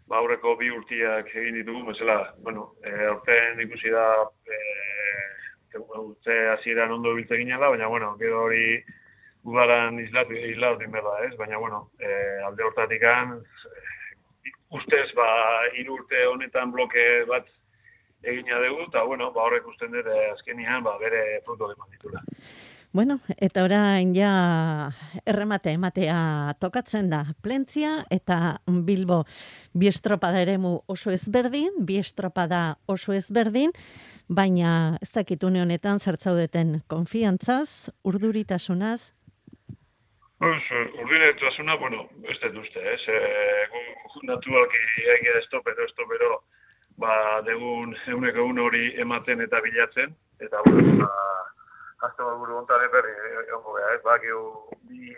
ba, aurreko bi urtiak egin ditugu, mesela, bueno, e, aurten ikusi da, e, urte hasieran ondo biltze ginela, baina, bueno, gero hori udaran islatu, islatu inberda, ez? Baina, bueno, e, alde hortatikan, ustez, ba, irurte honetan bloke bat egina dugu, eta, bueno, ba, horrek usten dut, eh, azkenian, ba, bere fruto eman ditula. Bueno, eta orain ja erremate ematea tokatzen da Plentzia eta Bilbo bi estropada eremu oso ezberdin, bi estropada oso ezberdin, baina ez dakit une honetan zertzaudeten konfiantzaz, urduritasunaz? Pues, urduritasuna, bueno, ez dut uste, ez? Eh, naturalki egia estopero, estopero, ba, degun eguneko egun hori ematen eta bilatzen, eta, bueno, ba, azte bat buru ontare berri, egon gobea, ez, ba, bi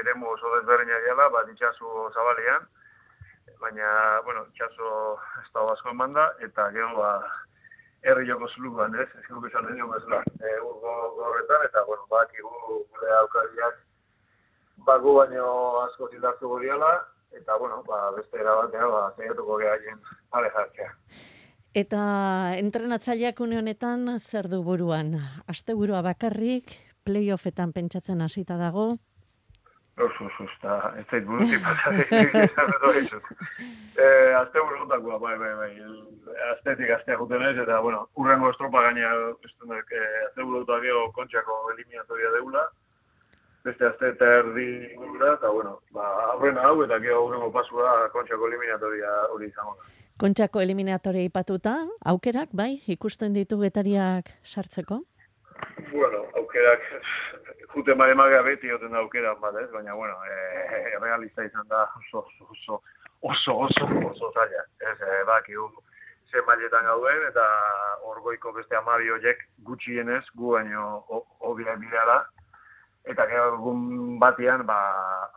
eremu oso desberdina diala, ba, ditxasu zabalean, baina, bueno, itxaso ez da basko eman da, eta gero, ba, herri joko zuluan, ez, ez gero esan edo bezala, e, urgo gorretan, eta, bueno, ba, gure aukariak, ba, gu baino asko zindartu godiala, eta bueno, ba, beste erabatea, ba, zeiatuko gehaien pare jartzea. Eta entrenatzaileak une honetan zer du buruan? Aste burua bakarrik, playoffetan pentsatzen hasita dago? Uf, uf, eta ez zait burutik [laughs] pasatik. Eh, azte burutakua, bai, bai, bai, aztetik aztea juten ez, eta, bueno, urrengo estropa gaina, dut, eh, azte burutak kontxako eliminatoria deula, beste azte eta erdi gura, eta bueno, ba, aurrena hau eta gero aurrengo pasua kontxako eliminatoria hori izango da. Kontxako eliminatoria ipatuta, aukerak, bai, ikusten ditu getariak sartzeko? Bueno, aukerak, jute mare magea beti joten da aukerak, bat ez, baina, bueno, e, realista izan da oso, oso, oso, oso, oso zaila. Ez, e, baki, zen mailetan gauden, eta orgoiko beste amabi horiek gutxienez, gu baino, obia bideala, eta gero egun batian ba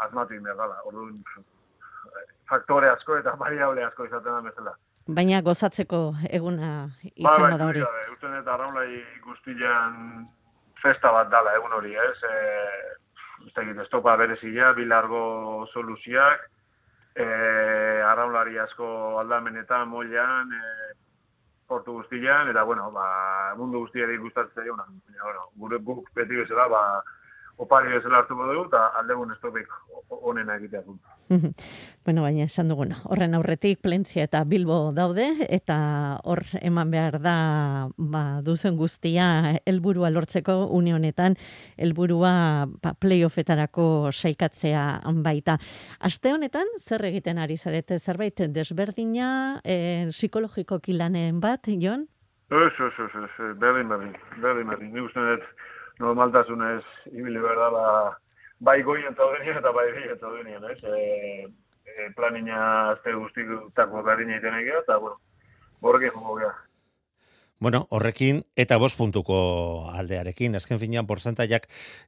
asmatu in dela. Orduan faktore asko eta variable asko izaten da bezala. Baina gozatzeko eguna izango ba, ba, da hori. Ba, usten eta arraunlai guztian festa bat dala egun hori, ez? E, ez da egit, estopa berezia, bilargo soluziak, e, arraunlari asko aldamenetan, moilan, e, portu guztian, eta, bueno, ba, mundu guztiari gustatzen zaio, bueno, gure guk beti bezala, ba, opari bezala hartuko dugu, eta aldegun estopik onena egitea du. [laughs] bueno, baina esan dugun, horren aurretik Plentzia eta Bilbo daude, eta hor eman behar da ba, duzen guztia helburua lortzeko unionetan, helburua ba, playoffetarako saikatzea baita. Aste honetan, zer egiten ari zarete zerbait desberdina, e, psikologiko kilanen bat, Jon? Ez, ez, ez, ez, berdin, berdin, berdin, berdin, normaltasunez ibili behar dala bai goien eta eta bai gien eta ez? E, e, planina azte guztik tako berdin egiten egia, eta, bueno, borrekin gara. Bueno, horrekin eta bost puntuko aldearekin, azken finean porzentaiak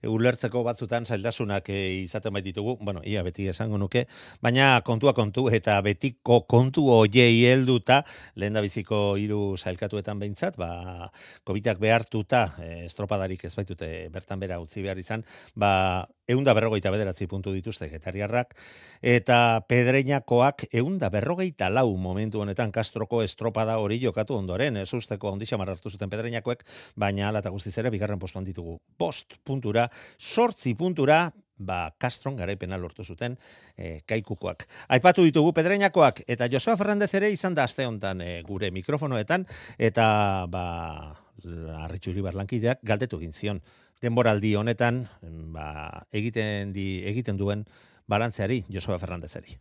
ulertzeko batzutan zaildasunak e, izaten baititugu, bueno, ia beti esango nuke, baina kontua kontu eta betiko kontu oiei helduta lehen da biziko hiru zailkatuetan behintzat, ba, kobitak behartuta, e, estropadarik ez baitute bertan bera utzi behar izan, ba, eunda berrogeita bederatzi puntu dituzte getariarrak, eta pedreinakoak eunda berrogeita lau momentu honetan kastroko estropada hori jokatu ondoren, ez usteko ondisa marrartu zuten pedreinakoek, baina ala eta guztiz ere, bigarren postuan ditugu. Post puntura, sortzi puntura, ba, Castron garaipena lortu zuten e, kaikukoak. Aipatu ditugu pedreinakoak, eta Josua Ferrandez ere izan da aste honetan e, gure mikrofonoetan, eta ba, arritxuri barlankideak galdetu egin zion denboraldi honetan ba, egiten di, egiten duen balantzeari Josua Fernandezari.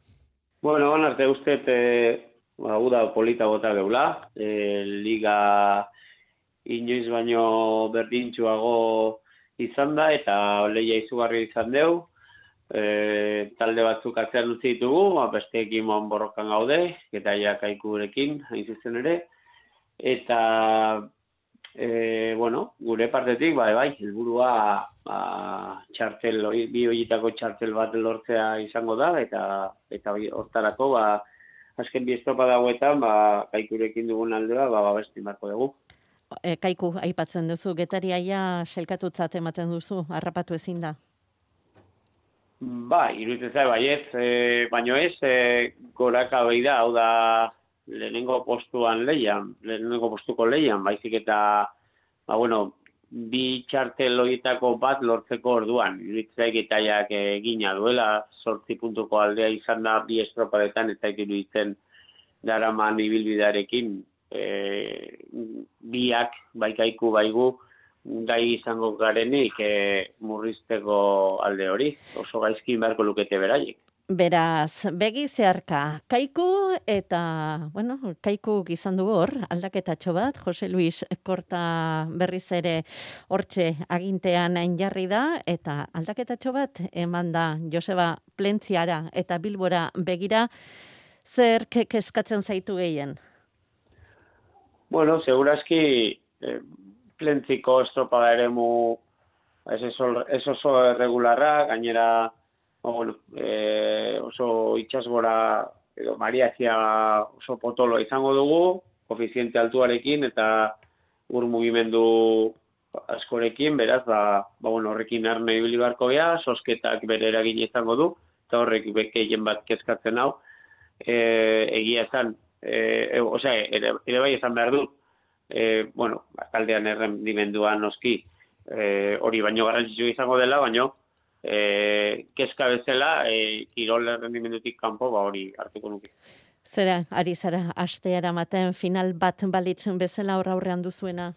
Bueno, on arte uste e, ba, uda polita bota geula, e, liga inoiz baino berdintxuago izan da eta leia izugarri izan deu. E, talde batzuk atzean utzi ditugu, ba, beste ekin borrokan gaude, eta ja kaikurekin, hain ere. Eta E, bueno, gure partetik, bai, bai, helburua ba, txartel, bi horietako txartel bat lortzea izango da, eta eta hortarako, ba, azken bi estropa dagoetan, ba, kaikurekin dugun aldera, ba, ba, bestin barko dugu. E, kaiku, aipatzen duzu, getariaia selkatutzat ematen duzu, harrapatu ezin da? Ba, iruditzen zai, bai ez, e, baino ez, e, goraka behi da, hau da, lehenengo postuan leian, lehenengo postuko leian, baizik eta, ba, bueno, bi txartel horietako bat lortzeko orduan. Iritzaik etaiak egina duela, sortzi puntuko aldea izan da bi estropadetan, eta iruditzen daraman ibilbidarekin, e, biak, baikaiku baigu, gai izango garenik e, murrizteko alde hori, oso gaizkin beharko lukete beraiek. Beraz, begi zeharka, kaiku eta, bueno, kaiku izan dugu hor, aldaketatxo bat, Jose Luis Korta berriz ere hortxe agintean jarri da, eta aldaketatxo bat eman da Joseba Plentziara eta Bilbora begira, zer keskatzen zaitu gehien? Bueno, segurazki eh, Plentziko estropada ere mu, ez oso regularra, gainera, bueno, e, oso itxasgora edo mariazia oso potolo izango dugu, koefiziente altuarekin eta ur mugimendu askorekin, beraz, ba, ba bueno, horrekin arne ibili barko gea, sosketak bere eragin izango du, eta horrek bekeien bat kezkatzen hau, e, egia esan, e, e, osea, ere, ere bai esan behar dut, e, bueno, taldean errendimenduan noski, e, hori baino garrantzitsu izango dela, baino, e, kezka bezala e, kirol errendimendutik kanpo ba hori hartuko nuke. Zera, ari zara, aste eramaten final bat balitzen bezala horra aurrean duzuena?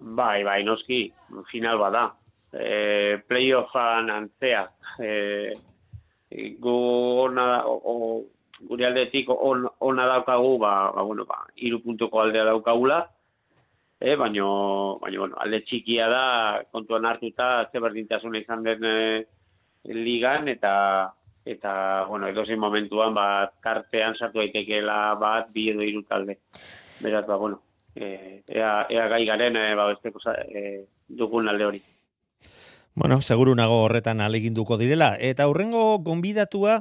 Bai, bai, noski, final bada. E, playoffan antzea. E, gu ona, o, o, gure aldetik on, ona daukagu, ba, ba, bueno, ba, irupuntuko aldea daukagula, e, baino, baino, bueno, alde txikia da, kontuan hartuta, ze berdintasuna izan den e, ligan, eta, eta, bueno, edozein momentuan, ba, kartean sartu daitekeela bat, bi edo hiru talde. Beraz, ba, bueno, e, ea, ea gai garen, e, ba, besteko e, dugun alde hori. Bueno, seguru nago horretan aleginduko direla. Eta hurrengo gonbidatua,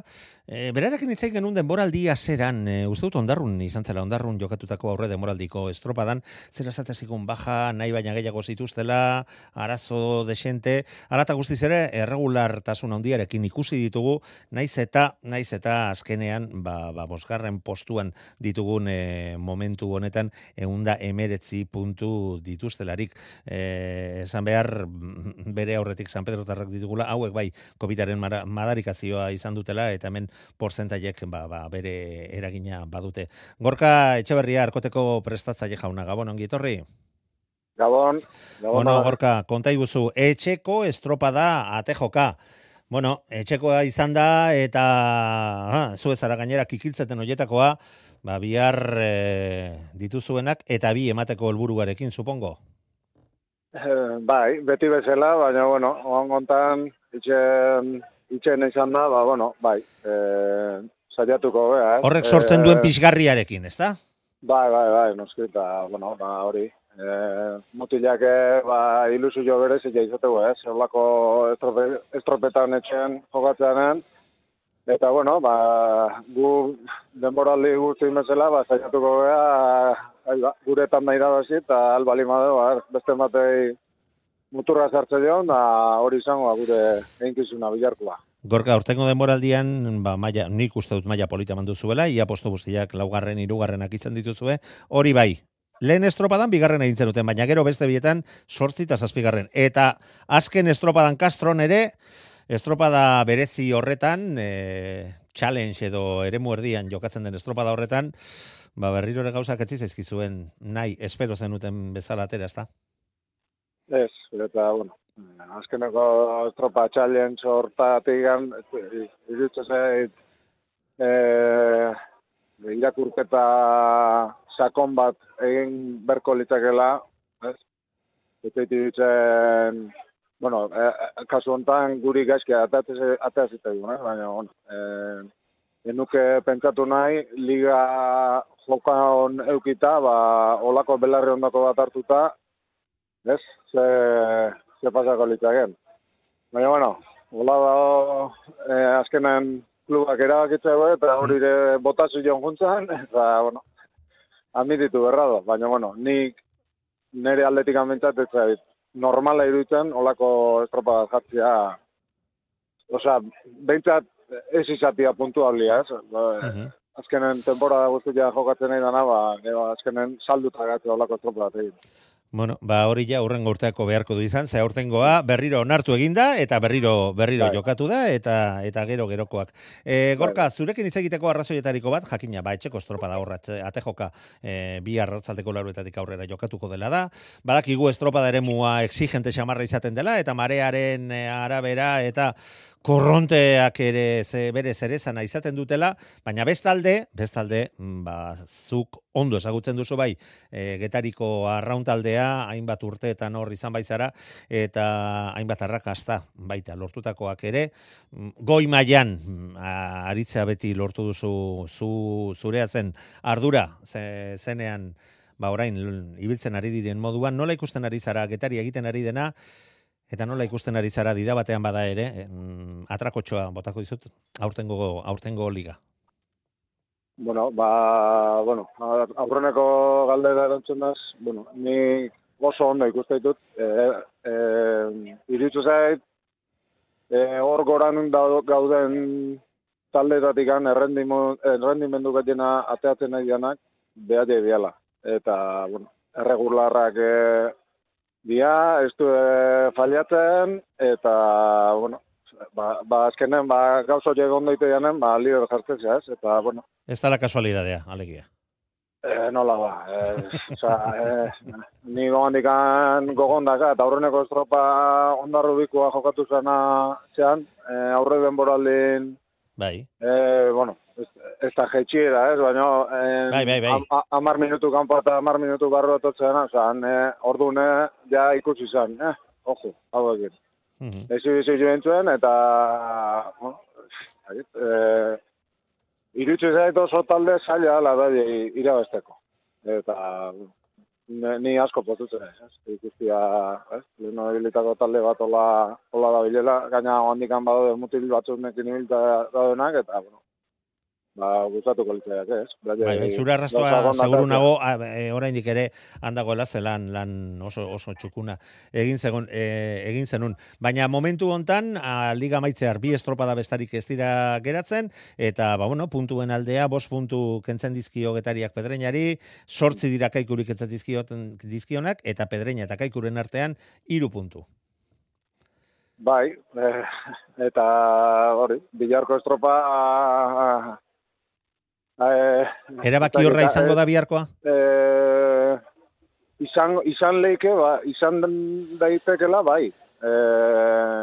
E, berarekin hitz genuen denboraldi azeran, e, uste dut ondarrun izan zela, ondarrun jokatutako aurre denboraldiko estropadan, zera zatezikun baja, nahi baina gehiago zituztela, arazo desente, alata guztiz ere, erregulartasun handiarekin ikusi ditugu, naiz eta, naiz eta azkenean, ba, ba bosgarren postuan ditugun e, momentu honetan, eunda emeretzi puntu dituztelarik. E, esan behar, bere aurretik San Pedro Tarrak ditugula, hauek bai, COVID-aren madarikazioa izan dutela, eta hemen porzentaiek ba, ba, bere eragina badute. Gorka Etxeberria arkoteko prestatzaile jauna, Gabon ongi etorri. Gabon, Gabon. Bueno, Gorka, konta iguzu, etxeko estropada atejoka. Bueno, etxekoa izan da eta ha, zu ezara gainera kikiltzeten hoietakoa, ba, bihar e, dituzuenak eta bi emateko helburuarekin, supongo? Eh, bai, beti bezala, baina, bueno, ongontan, itxen itxen izan da, ba, bueno, bai, e, saiatuko bea, eh? Horrek sortzen duen pixgarriarekin, ez da? Bai, bai, bai, noski, eta, bueno, ba, hori, e, mutilak, ba, ilusu jo berez, eta izateko, eh? Zerlako estrope, estropetan etxen jokatzeanen, eta, bueno, ba, gu denboraldi guzti bezala, ba, saiatuko bea, ba, guretan nahi da eta albali madu, ba, beste matei, muturra sartze dion, da hori izango gure einkizuna bilarkoa. Gorka, urtengo denboraldian, ba, maia, nik uste dut maia polita mandu zuela, ia posto guztiak laugarren, irugarrenak izan dituzue, hori bai, lehen estropadan bigarren egin duten, baina gero beste bietan sortzi eta zazpigarren. Eta azken estropadan kastron ere, estropada berezi horretan, e, challenge edo eremu erdian jokatzen den estropada horretan, ba, berriro ere gauzak etziz ezkizuen nahi, espero zenuten bezala atera, ez da? Ez, eta, bueno, azkeneko tropa txalien sortatik gan, irutzen zait, e, irakurketa sakon bat egin berko litzakela, ez? Eta irutzen, bueno, e, kasu honetan guri gaizki atea zitzaigun, eh? baina, bueno, e, enuke pentsatu nahi, liga joka hon eukita, ba, olako belarri ondako bat hartuta, ez? Ze, ze pasako litzaken. Baina, bueno, hola da, eh, azkenen klubak erabakitza eta hori ere botazu joan juntzan, [laughs] eta, bueno, admititu berrado. Baina, bueno, nik nire aldetik amentzat, ez normala iruditzen, olako estropa jartzea, Osa, behintzat ez izatia puntuablia, ez? Ba, uh -huh. Azkenen temporada guztia jokatzen nahi dana, ba, azkenen salduta gatzea olako estropa bat egin. Bueno, ba hori ja urrengo urteako beharko du izan, ze aurtengoa berriro onartu eginda eta berriro berriro bai. jokatu da eta eta gero gerokoak. E, gorka, bai. zurekin hitz egiteko arrazoietariko bat, jakina, ba etxeko estropa da horra ate joka e, bi arratzaldeko laruetatik aurrera jokatuko dela da. Badakigu estropada eremua exigente xamarra izaten dela eta marearen e, arabera eta korronteak ere ze bere zerezana izaten dutela, baina bestalde, bestalde, mm, ba, zuk ondo ezagutzen duzu bai, e, getariko arrauntaldea, hainbat urteetan hor izan baitzara, eta hainbat arrakasta baita lortutakoak ere, mm, goi mailan mm, aritzea beti lortu duzu zu, zureatzen ardura ze, zenean, ba orain ibiltzen ari diren moduan, nola ikusten ari zara getari egiten ari dena, Eta nola ikusten ari zara dida batean bada ere, atrakotxoa botako dizut, aurtengo, aurtengo liga. Bueno, ba, bueno, aurreneko galdera erantzun daz, bueno, ni oso ondo ikuste ditut, e, e, iritzu zait, e, hor goran gauden taldetatik errendimendu gatiena ateatzen nahi dianak, behar diala. Eta, bueno, erregularrak e, dia, ez du e, faliatzen, eta, bueno, ba, ba azkenen, ba, gauzo egon daite ba, lider jartzea, ez, eta, bueno. Ez da la kasualidadea, alegia. E, nola ba, e, oza, e, ni gogandikan gogondaka, eta aurreneko estropa ondarru bikua jokatu zena zean, e, aurre denboraldin, bai. E, bueno, ez da jetxiera, ez, baina eh, bai, bai, bai. amar minutu kanpo eta amar minutu barro atotzen, oza, eh, ordune ja ikusi zen, eh, ojo, hau egin. Mm -hmm. Ez izi joen eta, bueno, eh, irutxe zait oso talde zaila ala da irabesteko. Eta, ni asko potutzen ez, ikustia, ez, leheno ebilitako talde bat ola, ola da bilela, gaina handikan badaude mutil batzuk nekin ibilta daudenak, eta, bueno, ba, gustatuko litzaiak, ez? Bai, bai, zure arrastoa seguru nago e, oraindik ere handagoela zelan lan oso oso txukuna egin zegon e, egin zenun. Baina momentu hontan a, liga maitzear bi estropada bestarik ez dira geratzen eta ba bueno, puntuen aldea bost puntu kentzen dizkio getariak pedreñari, sortzi dira kaikurik kentzen dizkionak eta pedreña eta kaikuren artean hiru puntu. Bai, eh, eta hori, bilarko estropa... Eh, Erabaki horra izango da biharkoa? Eh, izan, izan leike, ba, izan daitekela, bai. Eh,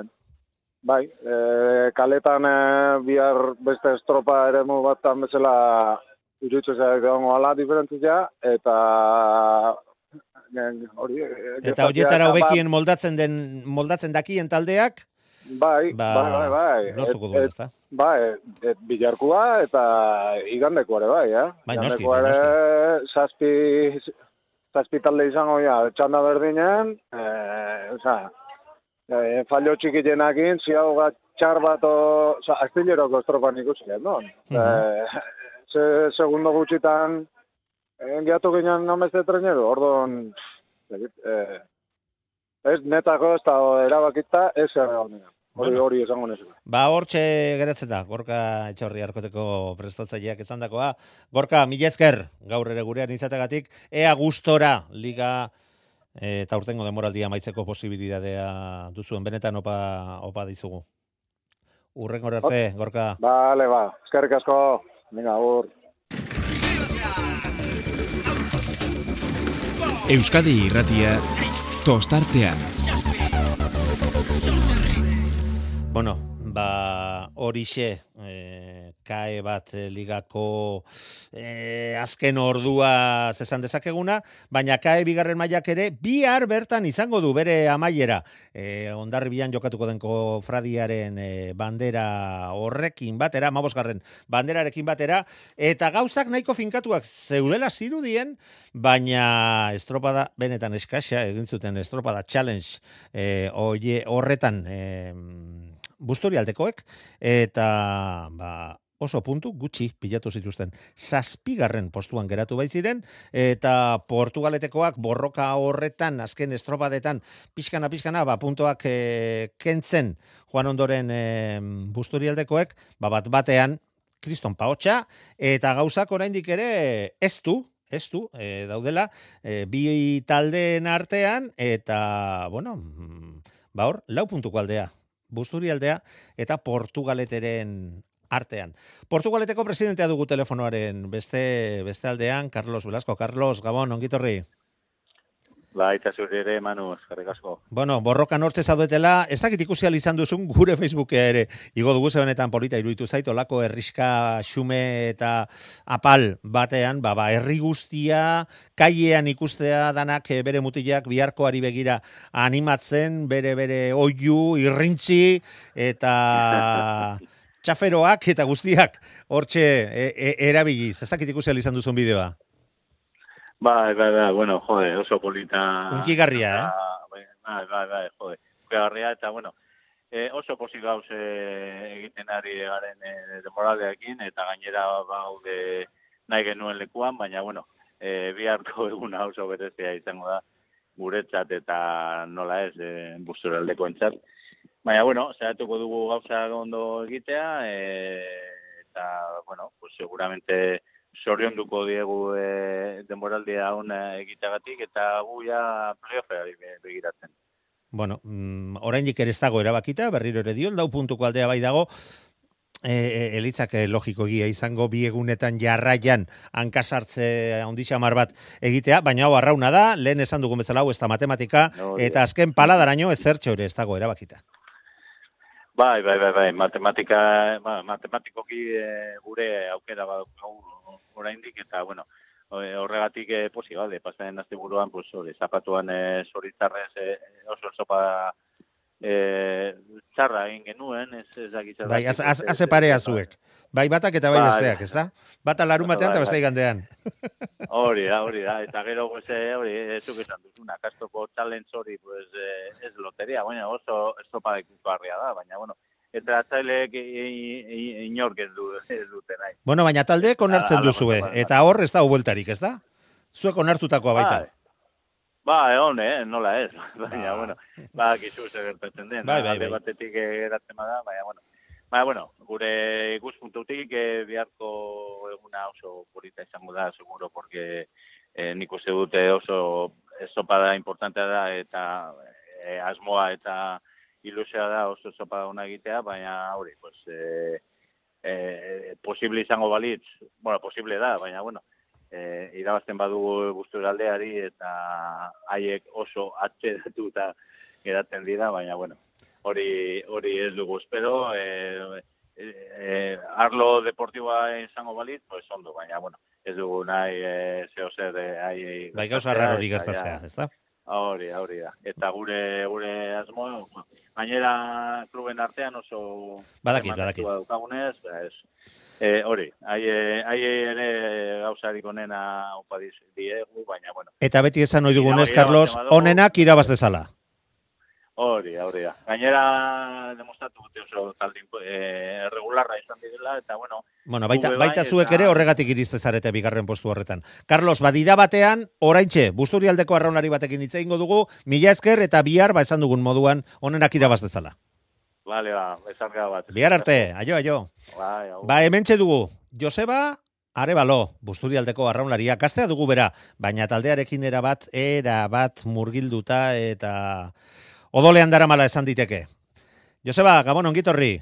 bai, eh, kaletan eh, bihar beste estropa ere batan bezala iruditzen zaiak egongo ala diferentzia, eta hori... Eta horietara hobekien moldatzen den moldatzen dakien taldeak Bai, ba, bai, bai, bai. lortuko duela, et- ezta? Bai, et, bilarkua eta igandeko ere bai, eh? Bai, noski, bai, ere zazpi, zazpi talde izango ja, txanda berdinen, eh, oza, eh, fallo txikitenakin, ziago bat txar bat, oza, astileroko estropan ikusi, no? Eh, ze, segundo gutxitan, eh, gehiatu ginen nameste trenero, ordon, eh, ez netako ez da erabakita, ez erabakita. Hori Bueno. hori esango nezu. Ba, hortxe geratzen da, Gorka Etxorri harkoteko prestatzaileak etzandakoa. Gorka, mila esker, gaur ere gurean izategatik, ea gustora liga eh, eta urtengo demoraldia maitzeko posibilitatea duzuen, benetan opa, opa dizugu. Urren arte, Gorka. Bale, ba, eskerrik asko, venga, agur. Euskadi irratia tostartean. Bueno, ba, horixe, e, kae bat ligako e, azken ordua zesan dezakeguna, baina kae bigarren mailak ere bihar bertan izango du bere amaiera. E, ondarribian jokatuko denko fradiaren e, bandera horrekin batera, mabosgarren banderarekin batera, eta gauzak nahiko finkatuak zeudela zirudien, baina estropada benetan eskaxa, egin zuten estropada challenge e, oie, horretan e, busturialdekoek, eta ba, oso puntu gutxi pilatu zituzten. Zazpigarren postuan geratu baitziren, eta Portugaletekoak borroka horretan, azken estropadetan, pixkana, pixkana, ba, puntoak e, kentzen joan ondoren e, busturialdekoek, ba, bat batean, kriston paotxa, eta gauzak oraindik ere ez du, ez du, e, daudela, e, bi taldeen artean, eta, bueno, mm, ba hor, lau puntuko aldea, busturialdea, eta Portugaleteren artean. Portugaleteko presidentea dugu telefonoaren beste, beste aldean, Carlos Velasco. Carlos, Gabon, ongitorri. Ba, eta zure ere, Manu, eskerrik asko. Bueno, borrokan hortze zaudetela, ez dakit ikusi izan duzun gure [laughs] Facebookea ere. Igo dugu zebenetan polita iruditu zait, olako herriska xume eta apal batean, ba, ba, herri guztia, kaiean ikustea danak eh, bere mutilak biharkoari begira animatzen, bere bere oiu, irrintzi, eta [laughs] txaferoak eta guztiak hortxe e, e, erabiliz. Ez dakit ikusi izan duzun bideoa. Bai, bai, bai, bueno, jode, oso polita. Unkigarria, eh? Bai, bai, bai, bai, jode. Unkigarria, eta, bueno, eh, oso pozik gauz eh, egiten ari garen eh, demoraldeakin, eta gainera baude nahi genuen lekuan, baina, bueno, eh, biharko [laughs] eguna oso berezia izango da, guretzat eta nola ez, eh, busturaldeko entzat. Baina, bueno, zehatuko dugu gauza ondo egitea, eh, eta, bueno, pues seguramente sorionduko diegu e, denboraldia ona egiteagatik eta gu ja playoffari be- begiratzen. Bueno, mm, oraindik ere ez dago erabakita, berriro ere dio, lau puntuko aldea bai dago, e, e, elitzak e, logiko gia izango bi egunetan jarraian hankasartze ondixamar bat egitea, baina hau arrauna da, lehen esan dugun bezala hau ez da matematika, da. eta azken paladaraino ez zertxo ere ez dago erabakita. Bai, bai, bai, bai, matematika, ba, matematikoki e, gure aukera badaukagu oraindik eta bueno, horregatik e, posi bade, pasaren asteburuan pues hori zapatuan e, zoritzarrez e, oso sopa e, txarra egin genuen, ez ez dakit zer Bai, az, az, az parea zuek. Bai batak eta bai Bai. besteak, ez da? Bata larun batean eta Bai, beste bai. igandean. [laughs] Hori da, hori da, eta gero, pues, eh, hori, ez zuk esan duzuna, kastoko challenge hori, pues, eh, ez loteria, baina oso estopa da, baina, bueno, eta atzaileek inork ez, du, ez dute nahi. Bueno, baina taldeek onartzen duzue, eta hor ez da bueltarik, ez da? Zuek onartutakoa baita. Bai. Ba, egon, eh, nola ez. [laughs] Baina, Ba. bueno, ba, gizu ze gertatzen den. Bai, bai, bai. batetik geratzen bada, baina, bueno. Baina, bueno, gure ikuspuntutik eh, biharko eguna oso polita izango da, seguro, porque eh, nik uste dute oso estopada importantea da, eta eh, asmoa eta ilusioa da oso estopada ona egitea, baina hori, pues, eh, eh, posible izango balitz, bueno, posible da, baina, bueno, eh, irabazten badugu guzturaldeari eta haiek oso atxedatu eta geratzen dira, baina, bueno, hori hori ez dugu espero, eh, eh, arlo deportiboa izango balit, pues ondo, baina, bueno, ez dugu nahi eh, zeo zer Bai, gauza raro hori gertatzea, ez da? Hori, hori da. Eta gure gure asmo, gainera kluben artean oso Badakit, badakit. daukagunez, ba, ez. E, hori, haie haie ere gauzarik onena opa diegu, baina bueno. Eta beti esan ohi dugunez, Carlos, onenak irabaz dezala. Hori, hori da. Gainera demostratu dute oso talde eh, regularra izan direla eta bueno, Bueno, baita, Gube bai, baita zuek ere horregatik iriste zarete bigarren postu horretan. Carlos, badida batean, oraintxe, busturialdeko arraunari batekin hitz egingo dugu, mila esker eta bihar, ba esan dugun moduan, onenak irabaz dezala. vale, ba, bezarka bat. Bihar arte, aio, aio. Bai. Ba, hementxe dugu, Joseba Arebalo, busturialdeko arraunlaria, kastea dugu bera, baina taldearekin era bat, era bat murgilduta eta odolean daramala esan diteke. Joseba, Gabon, ongitorri.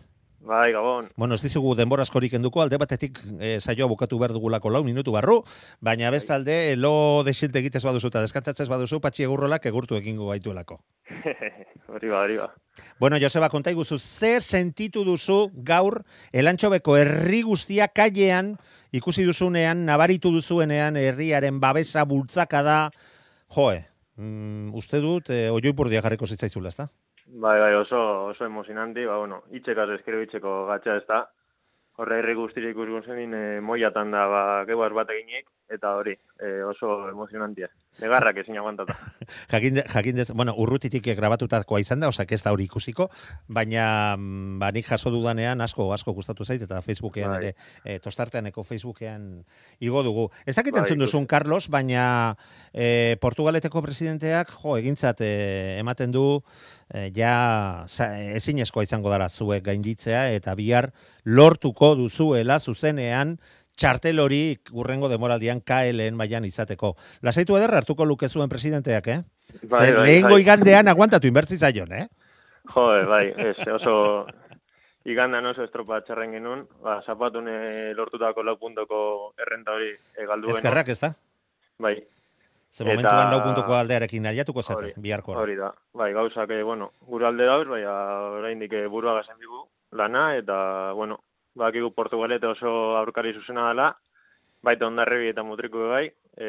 Bai, gabon. Bueno, ez dizugu denbora askorik enduko, alde batetik e, saioa bukatu behar dugulako lau minutu barru, baina bestalde lo desilte egitez baduzu eta deskantzatzez baduzu, patxi egurrolak egurtu egingo gaituelako. [laughs] hori ba, hori ba. Bueno, Joseba, konta iguzu, zer sentitu duzu gaur elantxobeko herri guztia kailean ikusi duzunean, nabaritu duzuenean herriaren babesa bultzaka da, joe, mm, uste dut, e, oioipurdia jarriko zitzaizula, ezta? Bai, bai, oso, oso emozionanti, ba, bueno, itxekaz eskribitzeko gatxa ez da. Horre herri guztira ikuskun zen, e, moiatan da, ba, geuaz bat eginik, eta hori, e, oso emozionantia. Negarrak ezin aguantata. [laughs] Jakin, jakin dez, bueno, urrutitik grabatutakoa izan da, osak ez da hori ikusiko, baina mm, ba, nik jaso dudanean asko, asko gustatu zait, eta Facebookean Bai. ere, e, tostarteaneko Facebookean igo dugu. Ez dakit Bai, duzun, Carlos, baina e, Portugaleteko presidenteak, jo, egintzat e, ematen du, e, ja za, ezinezkoa izango dara zuek gainditzea, eta bihar lortuko duzuela zuzenean, txartel hori urrengo demoraldian KLN mailan izateko. Lasaitu ederra hartuko luke zuen presidenteak, eh? Bai, Ze bai, lehengo bai. igandean aguantatu inbertzi zaion, eh? Jode, bai, [laughs] ez, oso igandan oso estropa txarren genuen, ba, zapatune lortutako lau puntoko errenta hori e, galdu genuen. Ezkerrak, ez da? Bai. Ze Eta- momentuan lau puntuko aldearekin ariatuko zate, biharko. Hori da. Bai, gauzak, eh, bueno, gure alde dauz, bai, oraindik eh, burua gazen digu lana, eta, bueno, bakigu Portugalete oso aurkari zuzena dela, baita ondarrebi eta mutriko bai, e,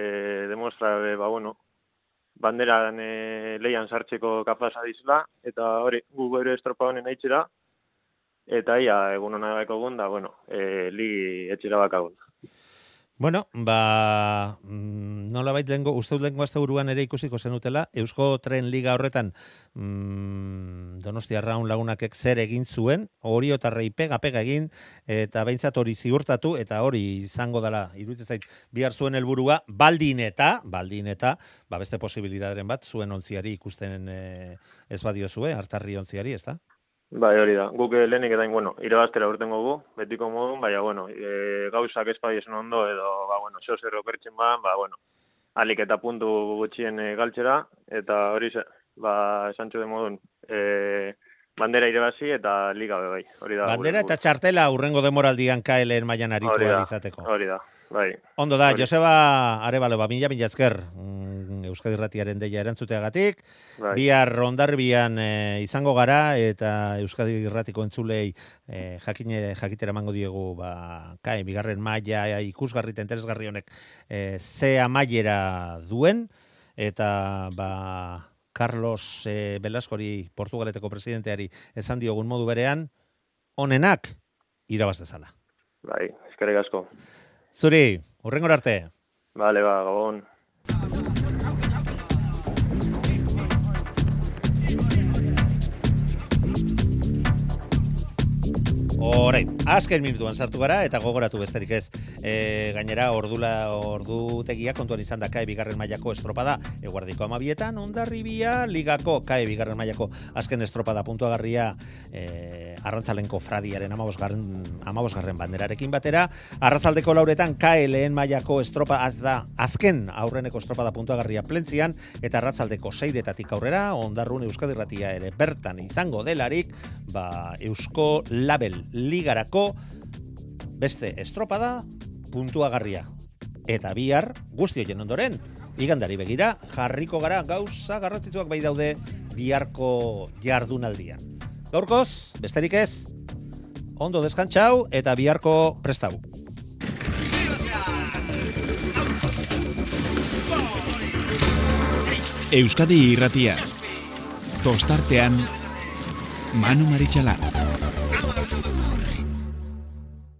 demostra, eh, ba, bueno, banderan e, leian sartzeko kapasa dizla, eta hori, gu gure estropa honen aitzera, eta ia, egun hona egun da, bueno, e, ligi etxera bakagun. Bueno, ba, mm, nola bait lehengo, uste dut lehengo azte buruan ere ikusiko zenutela, Eusko Tren Liga horretan mm, Donostia Raun lagunakek zer egin zuen, hori otarrei pega pega egin, eta behintzat hori ziurtatu, eta hori izango dela, iruditzen zait, bihar zuen helburua baldin eta, baldin eta, ba beste posibilidaderen bat, zuen ontziari ikusten e, ez badio zue, hartarri ontziari, ez da? Bai, hori da. Guk eh, lehenik edain, bueno, irabaztera urtengo gu, betiko modun, baina, bueno, e, gauzak ez badiezen ondo, edo, ba, bueno, xo zer okertzen ba, ba, bueno, alik eta puntu gutxien e, galtzera, eta hori ba, esan txude modun, e, bandera irabazi eta liga be bai, hori da. Bandera gure- eta txartela urrengo demoraldian KLN mailan aritu Hori da, izateko. Hori da, bai. Ondo da, Hori. Joseba Arebalo, ba, mila, mila esker, mm, Euskadi Ratiaren deia erantzuteagatik, Bai. bihar ondarbian e, izango gara, eta Euskadi Irratiko entzulei e, jakine, jakitera emango diegu, ba, kai, bigarren maila ikusgarri eta interesgarri honek e, ze amaiera duen, eta ba, Carlos e, Belaskori, Portugaleteko presidenteari, esan diogun modu berean, onenak irabaz dezala. Bai, eskerrik asko. Zuri, urrengor arte. Bale, ba, gabon. Orain, azken minutuan sartu gara eta gogoratu besterik ez. E, gainera ordula ordutegia kontuan izan da kae bigarren mailako estropada eguardiko amabietan, ondarribia ligako kae bigarren mailako azken estropada puntuagarria e, arrantzalenko fradiaren amabosgarren, amabosgarren banderarekin batera. Arrazaldeko lauretan kae lehen mailako estropa da azken aurreneko estropada puntuagarria plentzian eta arratzaldeko seiretatik aurrera ondarrun euskadirratia ere bertan izango delarik ba, Eusko Label ligarako beste estropada puntuagarria. Eta bihar, guzti horien ondoren, igandari begira, jarriko gara gauza garrantzitsuak bai daude biharko jardunaldian. Gaurkoz, besterik ez, ondo deskantxau eta biharko prestabu. Euskadi irratia. Tostartean, Manu Maritxalara.